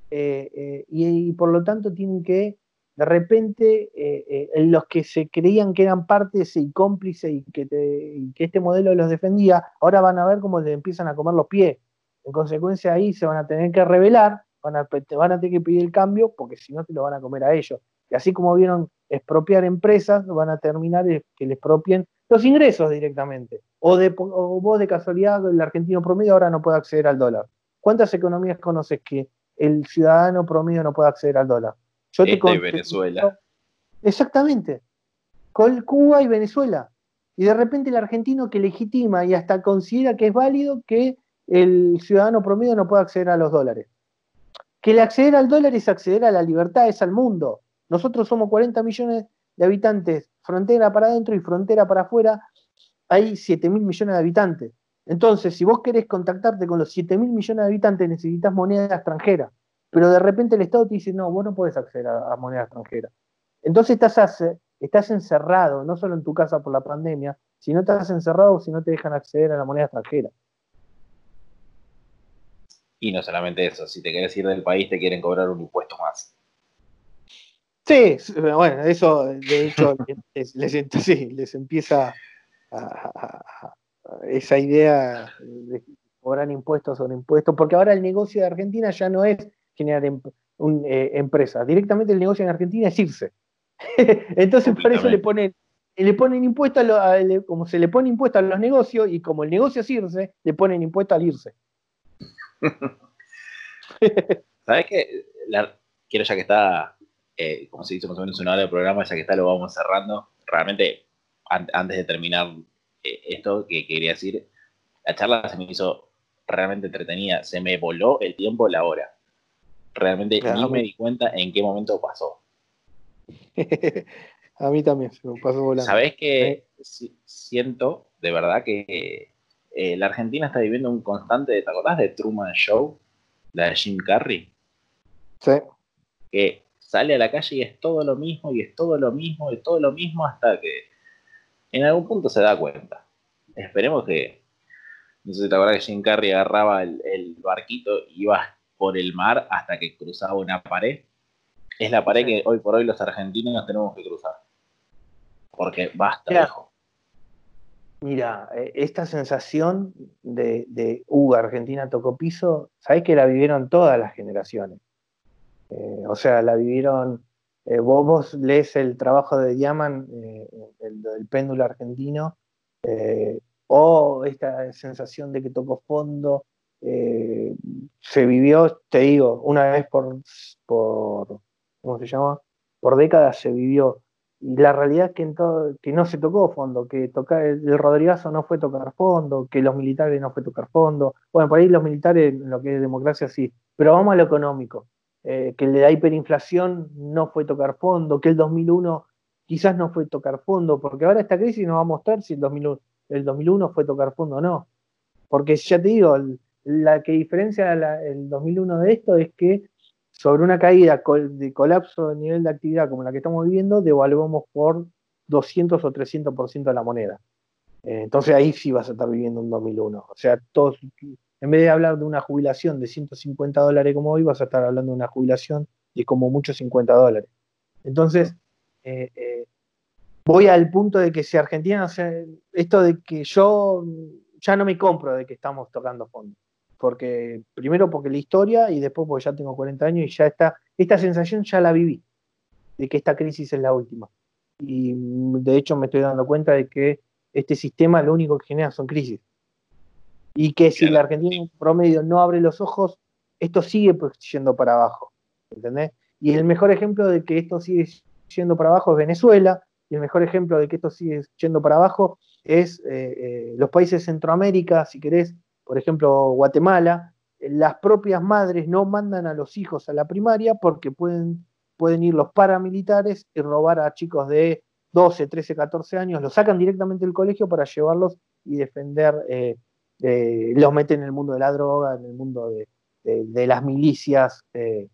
Speaker 2: eh, y, por lo tanto tienen que, de repente, los que se creían que eran partes y cómplices y que, que este modelo los defendía, ahora van a ver cómo les empiezan a comer los pies. En consecuencia ahí se van a tener que rebelar, van a, van a tener que pedir el cambio porque si no te lo van a comer a ellos. Y así como vieron expropiar empresas, van a terminar que les expropien los ingresos directamente. O, de, vos de casualidad, el argentino promedio ahora no puede acceder al dólar. ¿Cuántas economías conoces que el ciudadano promedio no puede acceder al dólar?
Speaker 1: Yo te y Venezuela.
Speaker 2: Exactamente. Con Cuba y Venezuela. Y de repente el argentino que legitima y hasta considera que es válido que el ciudadano promedio no pueda acceder a los dólares. Que el acceder al dólar es acceder a la libertad, es al mundo. Nosotros somos 40 millones de habitantes, frontera para adentro y frontera para afuera, hay 7 mil millones de habitantes. Entonces, si vos querés contactarte con los 7 mil millones de habitantes, necesitas moneda extranjera. Pero de repente el Estado te dice, no, vos no podés acceder a, moneda extranjera. Entonces estás, estás encerrado, no solo en tu casa por la pandemia, sino estás encerrado si no te dejan acceder a la moneda extranjera.
Speaker 1: Y no solamente eso, si te querés ir del país te quieren cobrar un impuesto más.
Speaker 2: Sí, bueno, eso de hecho les, les, empieza a, esa idea de cobrar impuestos sobre impuestos, porque ahora el negocio de Argentina ya no es generar em, un, eh, empresas, directamente el negocio en Argentina es irse. Entonces por eso le ponen, le ponen impuesto a, como se le pone impuesto a los negocios y como el negocio es irse, le ponen impuesto al irse.
Speaker 1: ¿Sabes qué? quiero ya que está eh, como se dice más o menos una hora de programa, ya que está, lo vamos cerrando. Realmente, antes de terminar eh, esto que quería decir, la charla se me hizo realmente entretenida. Se me voló el tiempo, la hora. Realmente ni me di cuenta en qué momento pasó.
Speaker 2: A mí también se me pasó volando.
Speaker 1: ¿Sabés que siento de verdad que eh, la Argentina está viviendo un constante, ¿te acordás de Truman Show? La de Jim Carrey.
Speaker 2: Sí.
Speaker 1: Que sale a la calle y es todo lo mismo y es todo lo mismo y todo lo mismo hasta que en algún punto se da cuenta. Esperemos que, no sé si te acuerdas que Jim Carrey agarraba el, barquito y iba por el mar hasta que cruzaba una pared. Es la pared que hoy por hoy los argentinos tenemos que cruzar. Porque basta, viejo.
Speaker 2: Mira, eh, esta sensación de, de uh, Argentina tocó piso, sabes que la vivieron todas las generaciones. Eh, o sea, la vivieron, eh, vos, lees el trabajo de Diaman, eh, el, péndulo argentino, o esta sensación de que tocó fondo, se vivió, te digo, una vez por, por, ¿cómo se llama? Por décadas se vivió. Y la realidad es que, en todo, que no se tocó fondo, que tocar, el Rodrigazo no fue tocar fondo, que los militares no fue tocar fondo. Bueno, por ahí los militares, lo que es democracia, sí. Pero vamos a lo económico. Eh, que el la hiperinflación no fue tocar fondo, que el 2001 quizás no fue tocar fondo, porque ahora esta crisis nos va a mostrar si el 2001, el 2001 fue tocar fondo o no. Porque ya te digo, la que diferencia el 2001 de esto es que sobre una caída de colapso de nivel de actividad como la que estamos viviendo, devaluamos por 200 o 300% de la moneda. Eh, entonces ahí sí vas a estar viviendo un 2001. O sea, todos, en vez de hablar de una jubilación de 150 dólares como hoy, vas a estar hablando de una jubilación de como mucho 50 dólares. Entonces, eh, eh, voy al punto de que si Argentina, esto de que yo ya no me compro de que estamos tocando fondo. Porque, primero porque la historia y después porque ya tengo 40 años y ya está, esta sensación ya la viví, de que esta crisis es la última. Y de hecho me estoy dando cuenta de que este sistema lo único que genera son crisis. Y que si la Argentina en promedio no abre los ojos, esto sigue pues yendo para abajo. ¿Entendés? Y el mejor ejemplo de que esto sigue yendo para abajo es Venezuela, y el mejor ejemplo de que esto sigue yendo para abajo es eh, eh, los países de Centroamérica, si querés, por ejemplo, Guatemala, las propias madres no mandan a los hijos a la primaria porque pueden, pueden ir los paramilitares y robar a chicos de 12, 13, 14 años, los sacan directamente del colegio para llevarlos y defender, eh, los meten en el mundo de la droga, en el mundo de, las milicias, de,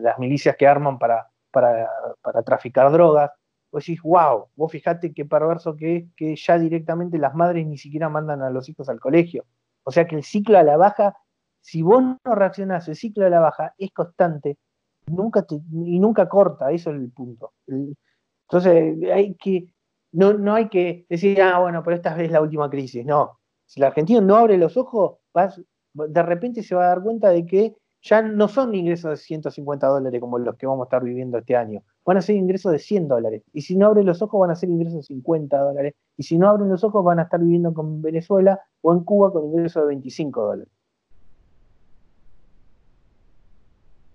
Speaker 2: las milicias que arman para, para, para traficar drogas vos decís, wow, vos fijate qué perverso que es que ya directamente las madres ni siquiera mandan a los hijos al colegio. O sea que el ciclo a la baja, si vos no reaccionás, el ciclo a la baja es constante nunca y nunca corta, eso es el punto. entonces hay que, no, no hay que decir, ah, bueno, pero esta vez es la última crisis. No, si la Argentina no abre los ojos, vas, de repente se va a dar cuenta de que ya no son ingresos de 150 dólares como los que vamos a estar viviendo este año. Van a ser ingresos de 100 dólares. Y si no abren los ojos, van a ser ingresos de 50 dólares. Y si no abren los ojos, van a estar viviendo con Venezuela o en Cuba con ingresos de 25 dólares.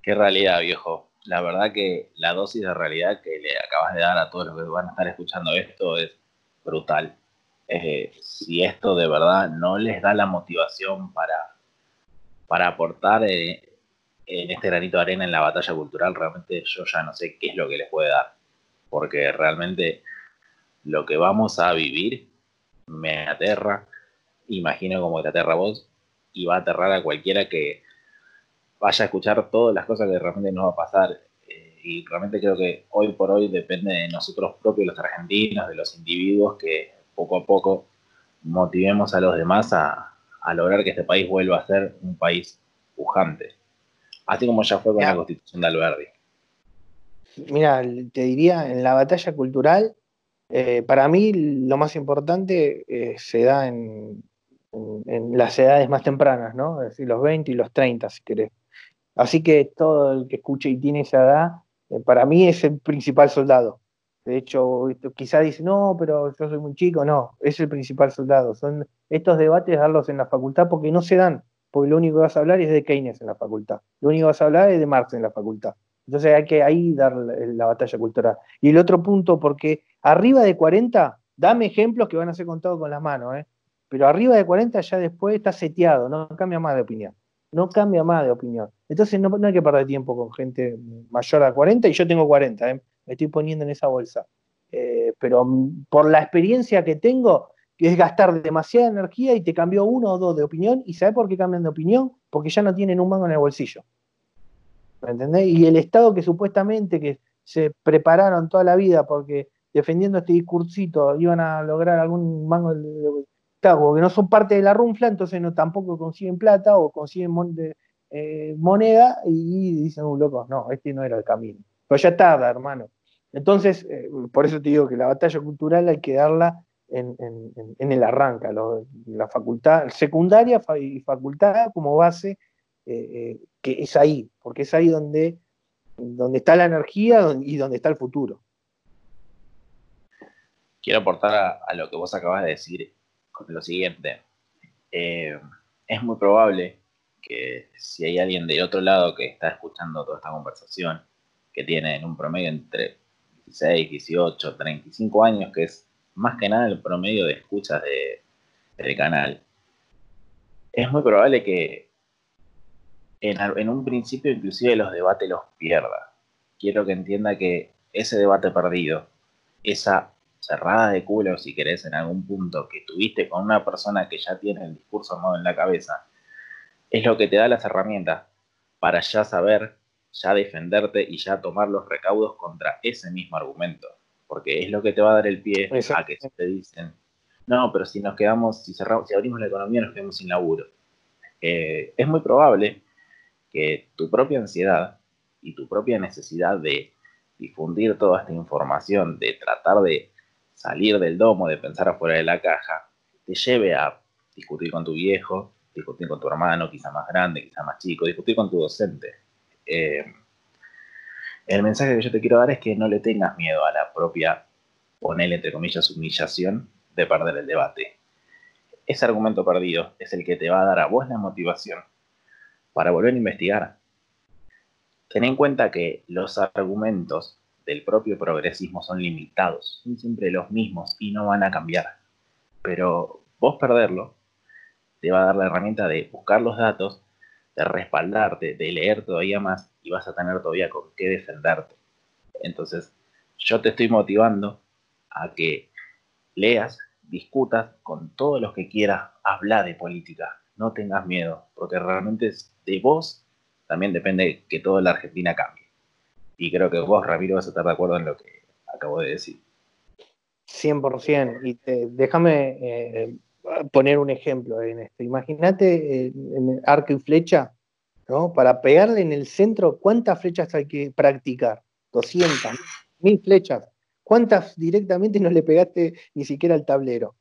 Speaker 1: Qué realidad, viejo. La verdad que la dosis de realidad que le acabas de dar a todos los que van a estar escuchando esto es brutal. Eh, si esto de verdad no les da la motivación para, para aportar eh, en este granito de arena en la batalla cultural, realmente yo ya no sé qué es lo que les puede dar. Porque realmente lo que vamos a vivir me aterra. Imagino como te aterra a vos y va a aterrar a cualquiera que vaya a escuchar todas las cosas que realmente nos va a pasar. Eh, y realmente creo que hoy por hoy depende de nosotros propios, los argentinos, de los individuos, que poco a poco motivemos a los demás a, a lograr que este país vuelva a ser un país pujante así como ya fue con la constitución de Alberdi.
Speaker 2: Mira, te diría, en la batalla cultural, eh, para mí lo más importante eh, se da en, las edades más tempranas, ¿no? Es decir, los 20 y los 30, si querés. Así que todo el que escuche y tiene esa edad, eh, para mí es el principal soldado. De hecho, quizá dice, no, pero yo soy muy chico. No, es el principal soldado. Son estos debates darlos en la facultad porque no se dan porque lo único que vas a hablar es de Keynes en la facultad. Lo único que vas a hablar es de Marx en la facultad. Entonces hay que ahí dar la, batalla cultural. Y el otro punto, porque arriba de 40, dame ejemplos que van a ser contados con las manos, ¿eh? pero arriba de 40 ya después está seteado, no cambia más de opinión. No cambia más de opinión. Entonces no, hay que perder tiempo con gente mayor a 40 y yo tengo 40, ¿eh? me estoy poniendo en esa bolsa. Eh, pero por la experiencia que tengo, que es gastar demasiada energía y te cambió uno o dos de opinión. ¿Y sabes por qué cambian de opinión? Porque ya no tienen un mango en el bolsillo. ¿Me entendés? Y el Estado que supuestamente que se prepararon toda la vida porque defendiendo este discursito iban a lograr algún mango de, porque no son parte de la runfla, entonces no tampoco consiguen plata o consiguen eh, moneda y, dicen, uh, locos, no, este no era el camino. Pero ya tarda, hermano. Entonces, eh, por eso te digo que la batalla cultural hay que darla en, el arranca, la facultad, secundaria y facultad como base, eh, eh, que es ahí, porque es ahí donde, donde está la energía y donde está el futuro.
Speaker 1: Quiero aportar a, lo que vos acabas de decir con lo siguiente. Eh, es muy probable que si hay alguien del otro lado que está escuchando toda esta conversación, que tiene en un promedio entre 16, 18, 35 años, que es más que nada el promedio de escuchas de, del canal, es muy probable que en, un principio inclusive los debates los pierda. Quiero que entienda que ese debate perdido, esa cerrada de culo, si querés, en algún punto que tuviste con una persona que ya tiene el discurso modo en la cabeza, es lo que te da las herramientas para ya saber ya defenderte y ya tomar los recaudos contra ese mismo argumento. Porque es lo que te va a dar el pie a que te dicen, no, pero si nos quedamos, si cerramos, si abrimos la economía nos quedamos sin laburo. Eh, es muy probable que tu propia ansiedad y tu propia necesidad de difundir toda esta información, de tratar de salir del domo, de pensar afuera de la caja, te lleve a discutir con tu viejo, discutir con tu hermano, quizá más grande, quizá más chico, discutir con tu docente. Eh, el mensaje que yo te quiero dar es que no le tengas miedo a la propia, ponele entre comillas, humillación de perder el debate. Ese argumento perdido es el que te va a dar a vos la motivación para volver a investigar. Ten en cuenta que los argumentos del propio progresismo son limitados, son siempre los mismos y no van a cambiar. Pero vos perderlo te va a dar la herramienta de buscar los datos, de respaldarte, de leer todavía más y vas a tener todavía con qué defenderte. Entonces, yo te estoy motivando a que leas, discutas con todos los que quieras, habla de política, no tengas miedo, porque realmente de vos también depende que toda la Argentina cambie. Y creo que vos, Ramiro, vas a estar de acuerdo en lo que acabo de decir.
Speaker 2: 100%. Y déjame eh, poner un ejemplo en esto. Imagínate eh, en arco y flecha, ¿no? Para pegarle en el centro, ¿cuántas flechas hay que practicar? 200, 1000 flechas. ¿Cuántas directamente no le pegaste ni siquiera al tablero?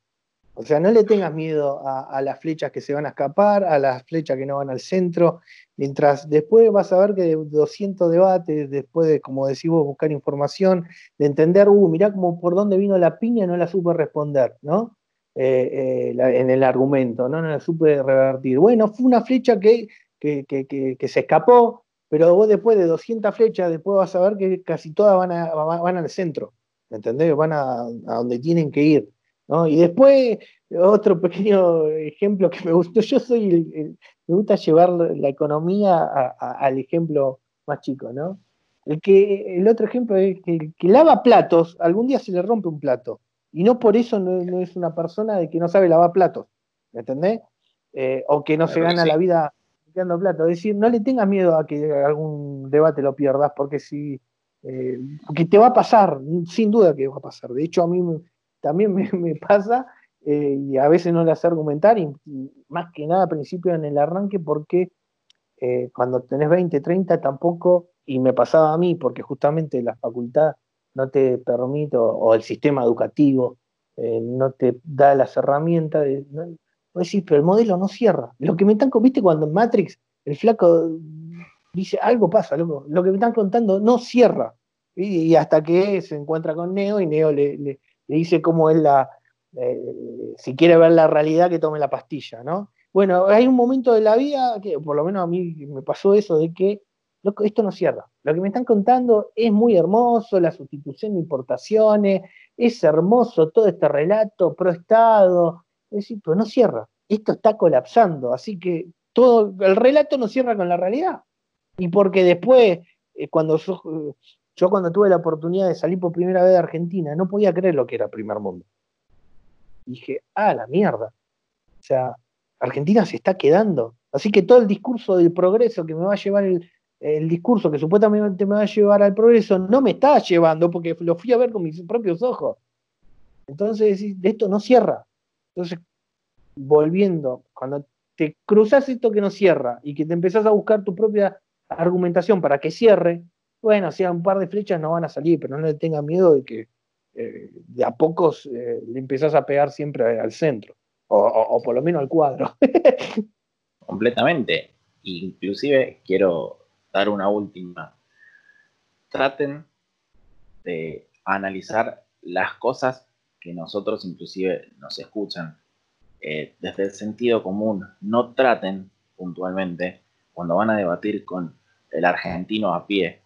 Speaker 2: O sea, no le tengas miedo a, las flechas que se van a escapar, a las flechas que no van al centro, mientras después vas a ver que de 200 debates, después de, como decimos, buscar información, de entender, uh, mirá cómo por dónde vino la piña, no la supe responder, ¿no? Eh, eh, en el argumento, ¿no? no la supe revertir. Bueno, fue una flecha que, que, se escapó, pero vos después de 200 flechas, después vas a ver que casi todas van, a, van al centro, ¿me entendés? Van a, donde tienen que ir. ¿no? Y después, otro pequeño ejemplo que me gustó, yo soy, me gusta llevar la economía al ejemplo más chico, ¿no? El, que, el otro ejemplo es que el que lava platos, algún día se le rompe un plato. Y no por eso no, es una persona de que no sabe lavar platos, ¿me entendés? Eh, o que no se gana la vida platos. Es decir, no le tengas miedo a que algún debate lo pierdas, porque si eh, porque te va a pasar, sin duda que va a pasar. De hecho, a mí también me, pasa eh, y a veces no le hace argumentar, y, más que nada al principio en el arranque, porque cuando tenés 20, 30 tampoco, y me pasaba a mí, porque justamente la facultad no te permite, o el sistema educativo eh, no te da las herramientas. De, decís, pero el modelo no cierra. Lo que me están, viste cuando en Matrix el flaco dice, algo pasa, loco. lo que me están contando no cierra. Y, hasta que se encuentra con Neo y Neo le, dice cómo es la, eh, si quiere ver la realidad, que tome la pastilla, ¿no? Bueno, hay un momento de la vida que, por lo menos a mí me pasó eso, de que esto no cierra. Lo que me están contando es muy hermoso, la sustitución de importaciones, es hermoso todo este relato pro Estado, es decir, pero no cierra. Esto está colapsando, así que todo el relato no cierra con la realidad. Y porque después, eh, cuando yo, yo cuando tuve la oportunidad de salir por primera vez de Argentina, no podía creer lo que era primer mundo. Dije, ah, la mierda. O sea, Argentina se está quedando. Así que todo el discurso del progreso que me va a llevar el, el discurso que supuestamente me va a llevar al progreso no me está llevando porque lo fui a ver con mis propios ojos. Entonces, esto no cierra. Entonces, volviendo, cuando te cruzas esto que no cierra y que te empezás a buscar tu propia argumentación para que cierre, bueno, si un par de flechas no van a salir, pero no le tengas miedo de que eh, de a pocos eh, le empezás a pegar siempre al centro, o, o por lo menos al cuadro.
Speaker 1: Completamente. Inclusive quiero dar una última. Traten de analizar las cosas que nosotros inclusive nos escuchan eh, desde el sentido común. No traten puntualmente, cuando van a debatir con el argentino a pie,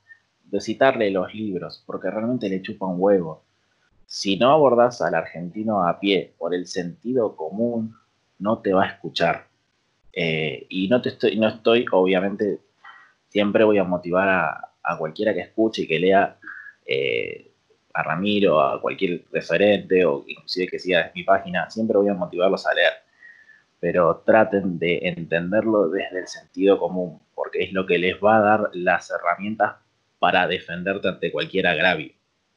Speaker 1: de citarle los libros, porque realmente le chupa un huevo. Si no abordas al argentino a pie por el sentido común, no te va a escuchar. Eh, y no, estoy, obviamente, siempre voy a motivar a, cualquiera que escuche y que lea eh, a Ramiro, a cualquier referente o inclusive que siga mi página, siempre voy a motivarlos a leer. pero traten de entenderlo desde el sentido común, porque es lo que les va a dar las herramientas para defenderte ante cualquier agravio,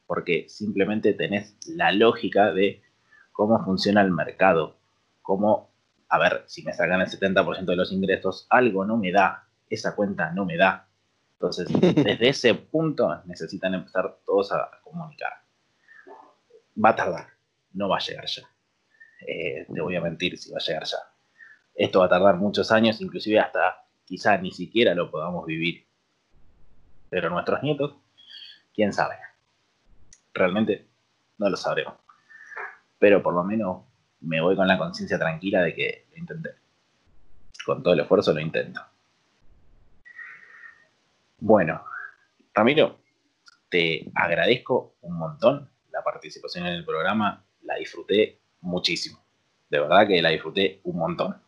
Speaker 1: porque simplemente tenés la lógica de cómo funciona el mercado, cómo, a ver, si me sacan el 70% de los ingresos, algo no me da, esa cuenta no me da. Entonces, desde ese punto necesitan empezar todos a comunicar. Va a tardar, no va a llegar ya. Eh, te voy a mentir si va a llegar ya. Esto va a tardar muchos años, inclusive hasta quizá ni siquiera lo podamos vivir. Pero nuestros nietos, quién sabe. Realmente no lo sabremos. Pero por lo menos me voy con la conciencia tranquila de que lo intenté. Con todo el esfuerzo lo intento. Bueno, Ramiro, te agradezco un montón la participación en el programa. La disfruté muchísimo. De verdad que la disfruté un montón.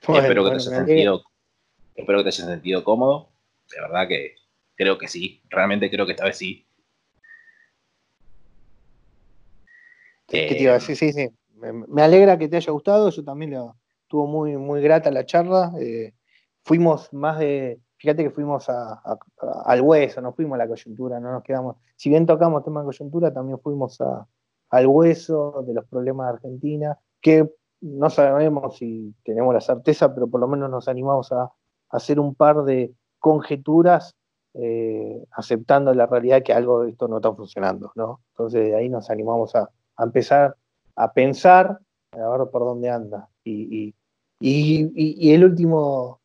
Speaker 1: espero, que te hayas sentido, espero que te hayas sentido cómodo. De verdad que creo que sí. Realmente creo que esta vez sí.
Speaker 2: Eh, sí, sí, sí. Me, alegra que te haya gustado. Yo también lo, estuvo muy, muy grata la charla. Eh, fuimos más de. Fíjate que fuimos al hueso, no fuimos a la coyuntura, no nos quedamos. Si bien tocamos tema de coyuntura, también fuimos al hueso de los problemas de Argentina, que no sabemos si tenemos la certeza, pero por lo menos nos animamos a, hacer un par de conjeturas eh, aceptando la realidad que algo de esto no está funcionando, ¿no? Entonces de ahí nos animamos a, empezar a pensar, a ver por dónde anda. Y, el último,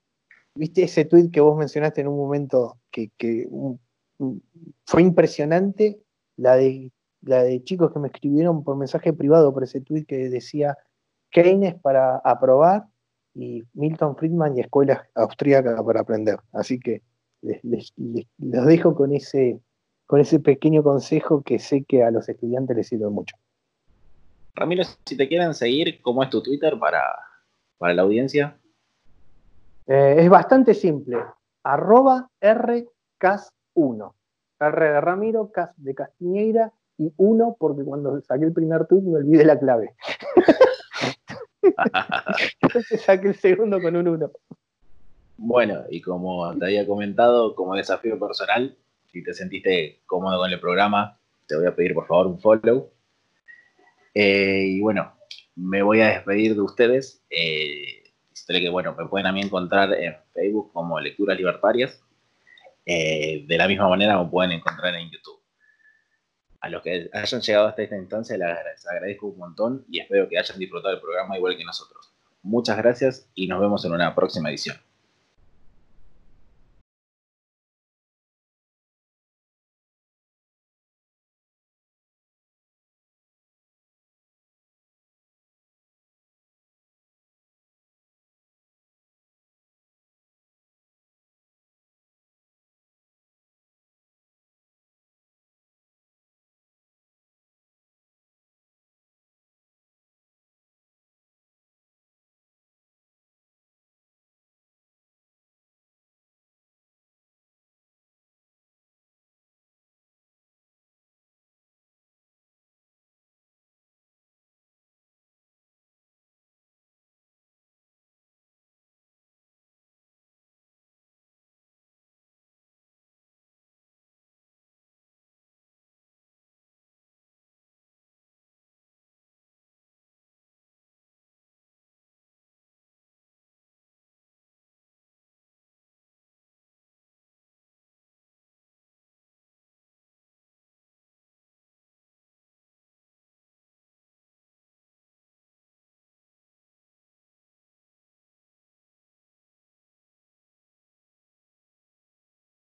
Speaker 2: viste ese tweet que vos mencionaste en un momento que, fue impresionante, la de chicos que me escribieron por mensaje privado por ese tweet que decía Keynes para aprobar y Milton Friedman y escuelas austríacas para aprender. Así que les, los dejo con ese, pequeño consejo que sé que a los estudiantes les sirve mucho.
Speaker 1: Ramiro, si te quieren seguir, ¿cómo es tu Twitter para la audiencia?
Speaker 2: Eh, es bastante simple. Arroba RCAS1. R de Ramiro, CAS de Castiñeira y uno porque cuando saqué el primer tweet me olvidé la clave. Entonces saqué el segundo con un 1.
Speaker 1: Bueno, y como te había comentado, como desafío personal, si te sentiste cómodo con el programa, te voy a pedir por favor un follow. Eh, y bueno, me voy a despedir de ustedes. Eh, que bueno, me pueden a mí encontrar en Facebook como Lecturas Libertarias. Eh, de la misma manera me pueden encontrar en YouTube a los que hayan llegado hasta esta instancia les agradezco un montón y espero que hayan disfrutado el programa igual que nosotros. Muchas gracias y nos vemos en una próxima edición.